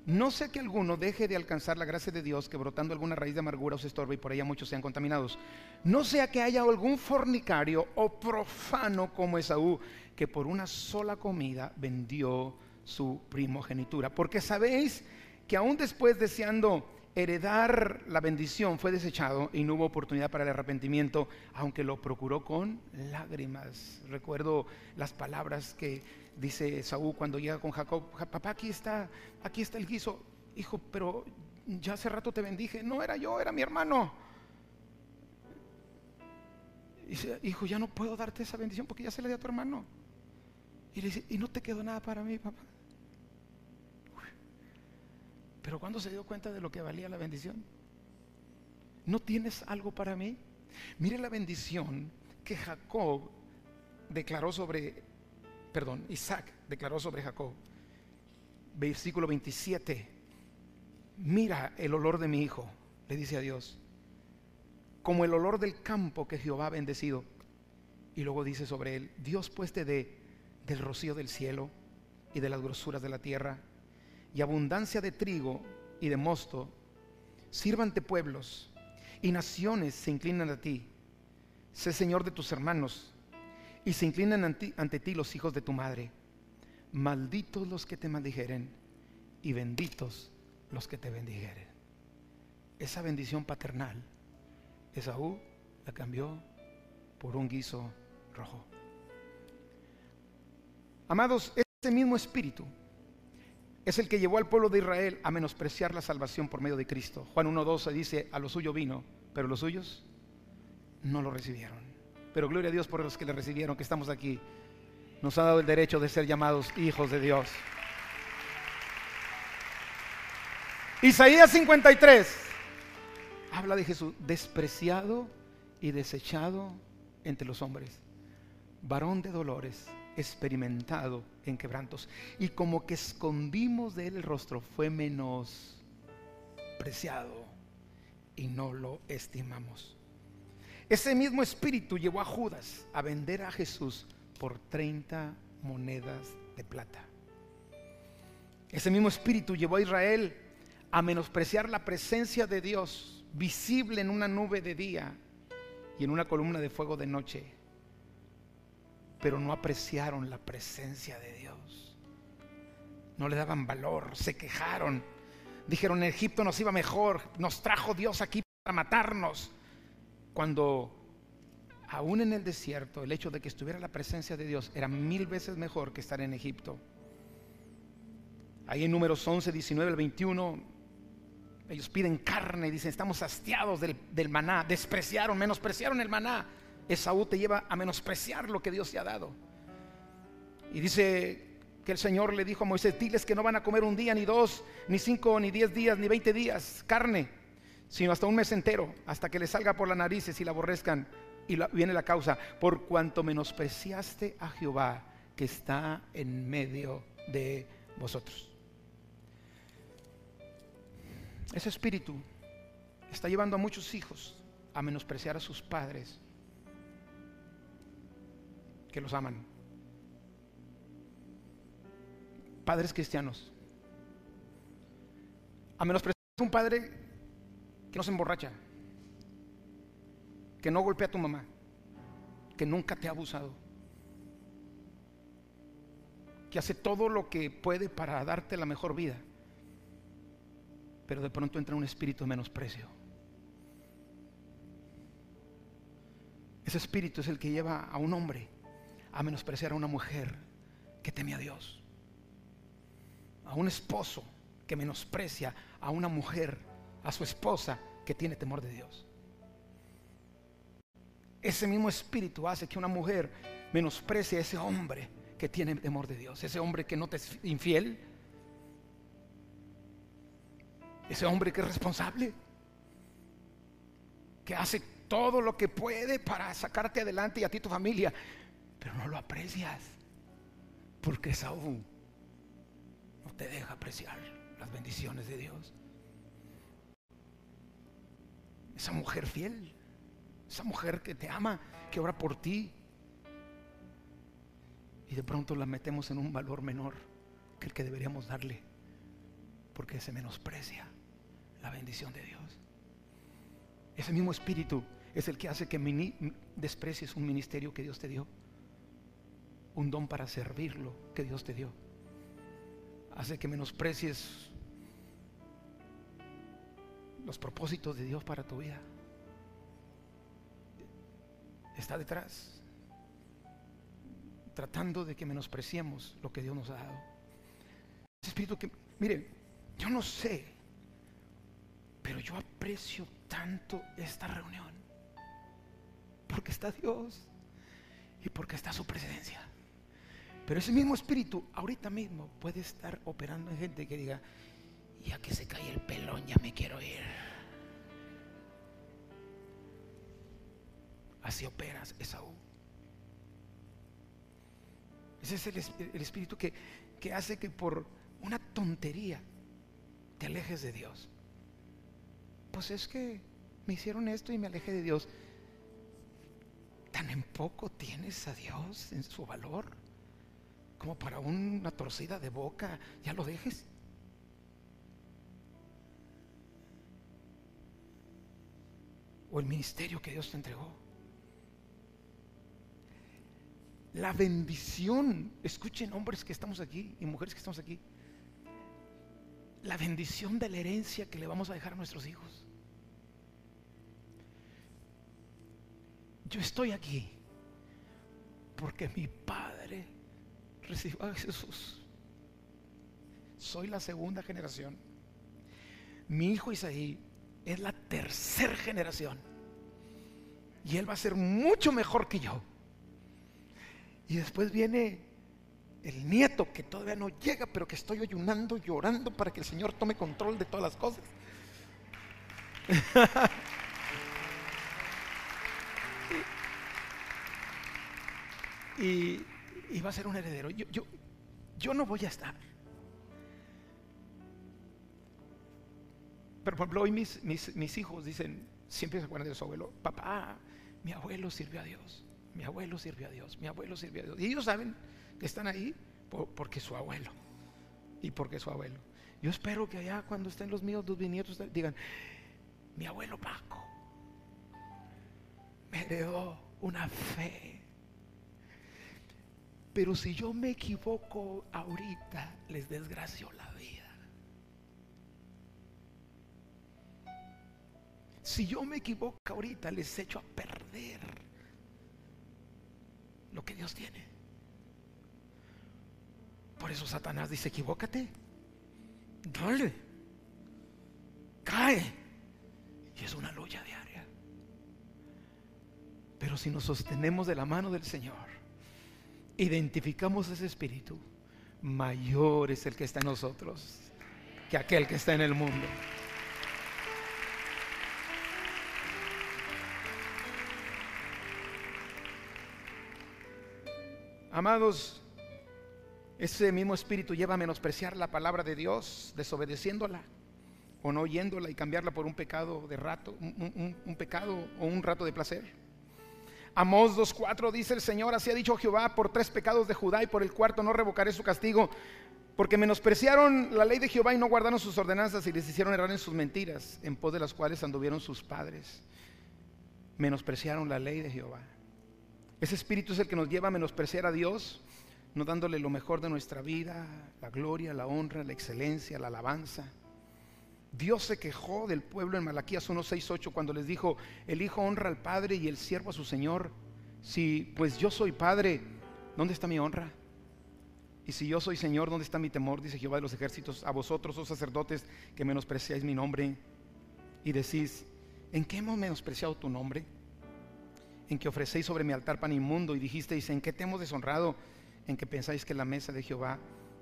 S1: no sé que alguno deje de alcanzar la gracia de Dios, que brotando alguna raíz de amargura os estorbe y por ella muchos sean contaminados. No sea que haya algún fornicario o profano como Esaú, que por una sola comida vendió su primogenitura. Porque sabéis que aún después deseando heredar la bendición fue desechado y no hubo oportunidad para el arrepentimiento, aunque lo procuró con lágrimas. Recuerdo las palabras que dice Saúl cuando llega con Jacob, papá, aquí está, aquí está el guiso. Hijo, pero ya hace rato te bendije. No era yo, era mi hermano. Y dice, hijo, ya no puedo darte esa bendición porque ya se la di a tu hermano. Y le dice, y no te quedó nada para mí, papá. Pero cuando se dio cuenta de lo que valía la bendición, ¿no tienes algo para mí? Mire la bendición que Jacob declaró sobre, perdón, Isaac declaró sobre Jacob. Versículo 27. Mira el olor de mi hijo, le dice a Dios, como el olor del campo que Jehová ha bendecido. Y luego dice sobre él, Dios pues te dé del rocío del cielo y de las grosuras de la tierra y abundancia de trigo y de mosto, sírvante pueblos y naciones se inclinan a ti. Sé Señor de tus hermanos y se inclinan ante, ti los hijos de tu madre. Malditos los que te maldijeren y benditos los que te bendijeren. Esa bendición paternal, Esaú la cambió por un guiso rojo. Amados, este mismo espíritu es el que llevó al pueblo de Israel a menospreciar la salvación por medio de Cristo. Juan 1.12 dice, a lo suyo vino, pero los suyos no lo recibieron. Pero gloria a Dios por los que le recibieron, que estamos aquí. Nos ha dado el derecho de ser llamados hijos de Dios. Isaías 53 habla de Jesús, despreciado y desechado entre los hombres, varón de dolores experimentado en quebrantos. Y como que escondimos de él el rostro, fue menospreciado y no lo estimamos. Ese mismo espíritu llevó a Judas a vender a Jesús por 30 monedas de plata. Ese mismo espíritu llevó a Israel a menospreciar la presencia de Dios visible en una nube de día y en una columna de fuego de noche pero no apreciaron la presencia de Dios. No le daban valor, se quejaron. Dijeron, en Egipto nos iba mejor, nos trajo Dios aquí para matarnos. Cuando aún en el desierto el hecho de que estuviera la presencia de Dios era mil veces mejor que estar en Egipto. Ahí en números 11, 19 al 21, ellos piden carne dicen, estamos hastiados del maná, despreciaron, menospreciaron el maná. Esaú te lleva a menospreciar lo que Dios te ha dado. Y dice que el Señor le dijo a Moisés, diles que no van a comer un día, ni dos, ni cinco, ni diez días, ni veinte días carne, sino hasta un mes entero, hasta que le salga por las narices y la aborrezcan. Y viene la causa, por cuanto menospreciaste a Jehová que está en medio de vosotros. Ese espíritu está llevando a muchos hijos a menospreciar a sus padres que los aman. Padres cristianos. A menospreciar un padre que no se emborracha, que no golpea a tu mamá, que nunca te ha abusado, que hace todo lo que puede para darte la mejor vida, pero de pronto entra un espíritu de menosprecio. Ese espíritu es el que lleva a un hombre a menospreciar a una mujer que teme a Dios. A un esposo que menosprecia a una mujer, a su esposa que tiene temor de Dios. Ese mismo espíritu hace que una mujer menosprecie a ese hombre que tiene temor de Dios, ese hombre que no te es infiel, ese hombre que es responsable, que hace todo lo que puede para sacarte adelante y a ti tu familia, pero no lo aprecias. Porque Saúl no te deja apreciar las bendiciones de Dios. Esa mujer fiel, esa mujer que te ama, que ora por ti, y de pronto la metemos en un valor menor que el que deberíamos darle, porque se menosprecia la bendición de Dios. Ese mismo espíritu es el que hace que desprecies un ministerio que Dios te dio, un don para servirlo que Dios te dio. Hace que menosprecies los propósitos de Dios para tu vida. Está detrás, tratando de que menospreciemos lo que Dios nos ha dado. Espíritu que, mire, yo no sé, pero yo aprecio tanto esta reunión porque está Dios y porque está su presencia. Pero ese mismo espíritu ahorita mismo puede estar operando en gente que diga, ya que se cae el pelón, ya me quiero ir. Así operas, Esaú. Ese es el, espíritu que, que hace que por una tontería te alejes de Dios. Pues es que me hicieron esto y me alejé de Dios. ¿Tan en poco tienes a Dios en su valor? Como para una torcida de boca, ya lo dejes. O el ministerio que Dios te entregó. La bendición, escuchen hombres que estamos aquí y mujeres que estamos aquí, la bendición de la herencia que le vamos a dejar a nuestros hijos. Yo estoy aquí porque mi padre recibió a Jesús. Soy la segunda generación. Mi hijo Isaí es la tercera generación. Y él va a ser mucho mejor que yo. Y después viene el nieto que todavía no llega, pero que estoy ayunando, llorando para que el Señor tome control de todas las cosas. [LAUGHS] y, va a ser un heredero. Yo, yo, yo no voy a estar. Pero por ejemplo, hoy mis, mis, hijos dicen, siempre se acuerdan de su abuelo, papá, mi abuelo sirvió a Dios, mi abuelo sirvió a Dios, mi abuelo sirvió a Dios. Y ellos saben que están ahí porque su abuelo y porque su abuelo. Yo espero que allá cuando estén los míos, los bisnietos, digan, mi abuelo Paco me heredó una fe pero si yo me equivoco ahorita, les desgracio la vida. Si yo me equivoco ahorita, les echo a perder lo que Dios tiene. Por eso Satanás dice, equivócate. Dale. Cae. Y es una lucha diaria. Pero si nos sostenemos de la mano del Señor, identificamos ese espíritu, mayor es el que está en nosotros que aquel que está en el mundo. Amados, ese mismo espíritu lleva a menospreciar la palabra de Dios, desobedeciéndola o no oyéndola y cambiarla por un pecado de rato, un, un pecado o un rato de placer. Amós 2.4 dice el Señor, así ha dicho Jehová, por tres pecados de Judá y por el cuarto no revocaré su castigo, porque menospreciaron la ley de Jehová y no guardaron sus ordenanzas y les hicieron errar en sus mentiras, en pos de las cuales anduvieron sus padres. Menospreciaron la ley de Jehová. Ese espíritu es el que nos lleva a menospreciar a Dios, no dándole lo mejor de nuestra vida, la gloria, la honra, la excelencia, la alabanza. Dios se quejó del pueblo en Malaquías 1:6-8 cuando les dijo, el hijo honra al padre y el siervo a su señor. Si pues yo soy padre, ¿dónde está mi honra? Y si yo soy señor, ¿dónde está mi temor? Dice Jehová de los ejércitos, a vosotros, oh sacerdotes, que menospreciáis mi nombre y decís, ¿en qué hemos menospreciado tu nombre? En que ofrecéis sobre mi altar pan inmundo y dijisteis, ¿en qué te hemos deshonrado? En que pensáis que la mesa de Jehová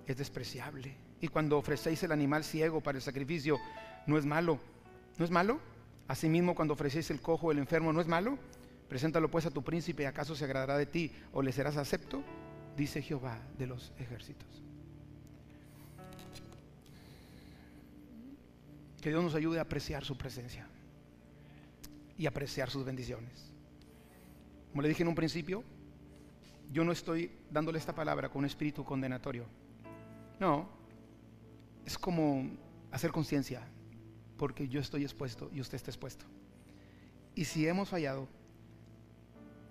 S1: es despreciable. Y cuando ofrecéis el animal ciego para el sacrificio, no es malo. ¿No es malo? Asimismo, cuando ofrecéis el cojo el enfermo, ¿no es malo? Preséntalo pues a tu príncipe, ¿acaso se agradará de ti o le serás acepto? Dice Jehová de los ejércitos. Que Dios nos ayude a apreciar su presencia y apreciar sus bendiciones. Como le dije en un principio, yo no estoy dándole esta palabra con un espíritu condenatorio. No, es como hacer conciencia, porque yo estoy expuesto y usted está expuesto. Y si hemos fallado,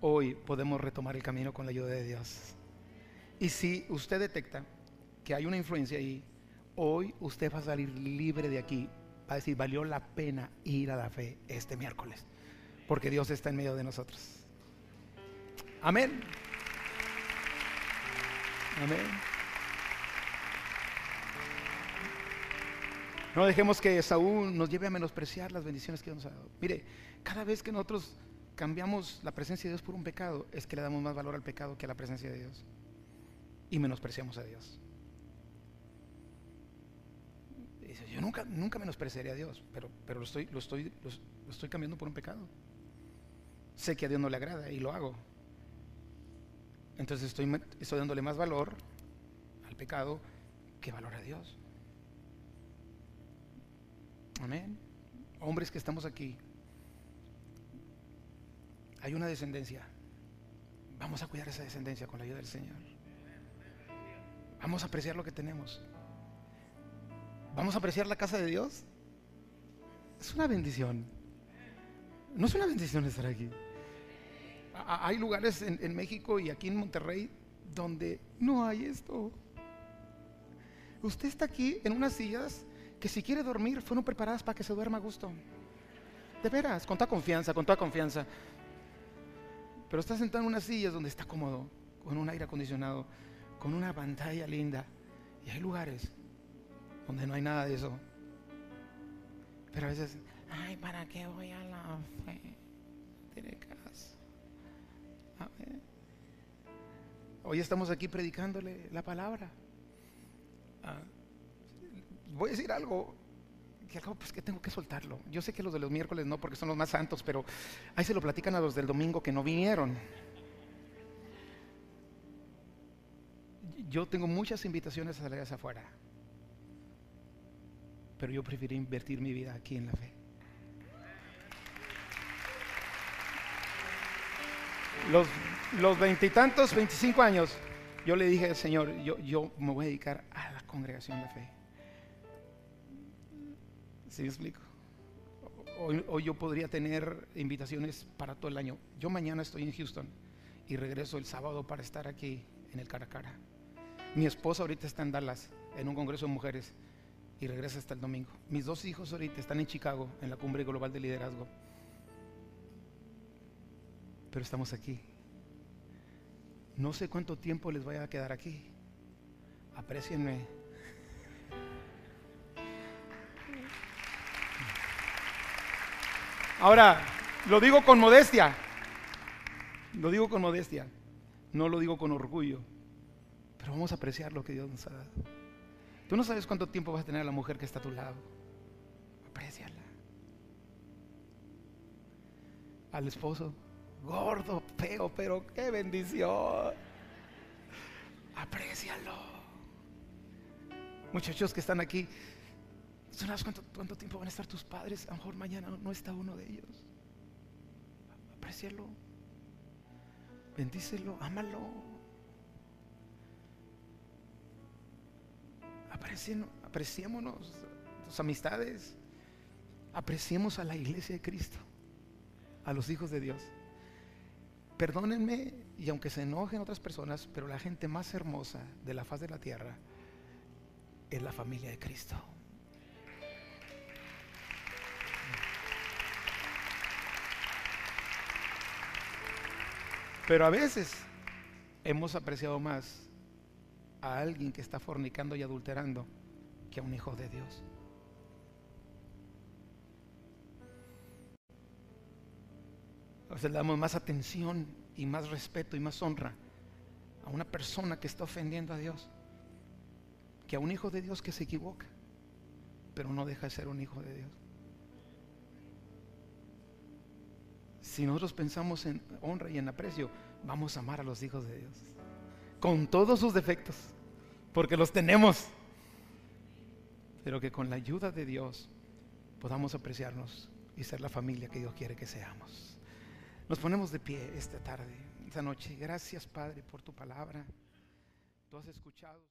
S1: hoy podemos retomar el camino con la ayuda de Dios. Y si usted detecta que hay una influencia ahí, hoy usted va a salir libre de aquí, va a decir, valió la pena ir a la fe este miércoles, porque Dios está en medio de nosotros. Amén. Amén. No dejemos que Saúl nos lleve a menospreciar las bendiciones que Dios nos ha dado. Mire, cada vez que nosotros cambiamos la presencia de Dios por un pecado, es que le damos más valor al pecado que a la presencia de Dios. Y menospreciamos a Dios. yo nunca, nunca menospreciaría a Dios, pero, pero lo, estoy, lo, estoy, lo estoy cambiando por un pecado. Sé que a Dios no le agrada y lo hago. Entonces estoy, estoy dándole más valor al pecado que valor a Dios. Amén. Hombres que estamos aquí, hay una descendencia. Vamos a cuidar esa descendencia con la ayuda del Señor. Vamos a apreciar lo que tenemos. Vamos a apreciar la casa de Dios. Es una bendición. No es una bendición estar aquí. Hay lugares en, México y aquí en Monterrey donde no hay esto. Usted está aquí en unas sillas que si quiere dormir fueron preparadas para que se duerma a gusto. De veras, con toda confianza, con toda confianza. Pero está sentado en unas sillas donde está cómodo, con un aire acondicionado, con una pantalla linda. Y hay lugares donde no hay nada de eso. Pero a veces, ay, ¿para qué voy a la fe? Tiene caso. Hoy estamos aquí predicándole la palabra. Ah, voy a decir algo que pues que tengo que soltarlo. Yo sé que los de los miércoles no, porque son los más santos, pero ahí se lo platican a los del domingo que no vinieron. Yo tengo muchas invitaciones a salir hacia afuera, pero yo prefiero invertir mi vida aquí en la fe. Los, los veintitantos, veinticinco años, yo le dije al Señor, yo, yo me voy a dedicar a la congregación de la fe. ¿Sí me explico? Hoy, yo podría tener invitaciones para todo el año. Yo mañana estoy en Houston y regreso el sábado para estar aquí en el cara a cara. Mi esposa ahorita está en Dallas, en un congreso de mujeres, y regresa hasta el domingo. Mis dos hijos ahorita están en Chicago, en la cumbre global de liderazgo. Pero estamos aquí. No sé cuánto tiempo les vaya a quedar aquí. Aprecienme Ahora, lo digo con modestia. Lo digo con modestia. No lo digo con orgullo. Pero vamos a apreciar lo que Dios nos ha dado. Tú no sabes cuánto tiempo vas a tener a la mujer que está a tu lado. Apreciala. Al esposo, gordo, feo, pero qué bendición. Aprecialo. Muchachos que están aquí, ¿Sabes cuánto, cuánto tiempo van a estar tus padres? A lo mejor mañana no está uno de ellos. Aprecialo. Bendícelo, ámalo. apreciémonos tus amistades. Apreciemos a la iglesia de Cristo, a los hijos de Dios. Perdónenme, y aunque se enojen otras personas, pero la gente más hermosa de la faz de la tierra es la familia de Cristo. Pero a veces hemos apreciado más a alguien que está fornicando y adulterando que a un hijo de Dios. Veces le damos más atención y más respeto y más honra a una persona que está ofendiendo a Dios que a un hijo de Dios que se equivoca, pero no deja de ser un hijo de Dios. Si nosotros pensamos en honra y en aprecio, vamos a amar a los hijos de Dios. Con todos sus defectos, porque los tenemos. Pero que con la ayuda de Dios podamos apreciarnos y ser la familia que Dios quiere que seamos. Nos ponemos de pie esta tarde. esta noche. Gracias, Padre, por tu palabra. Tú has escuchado.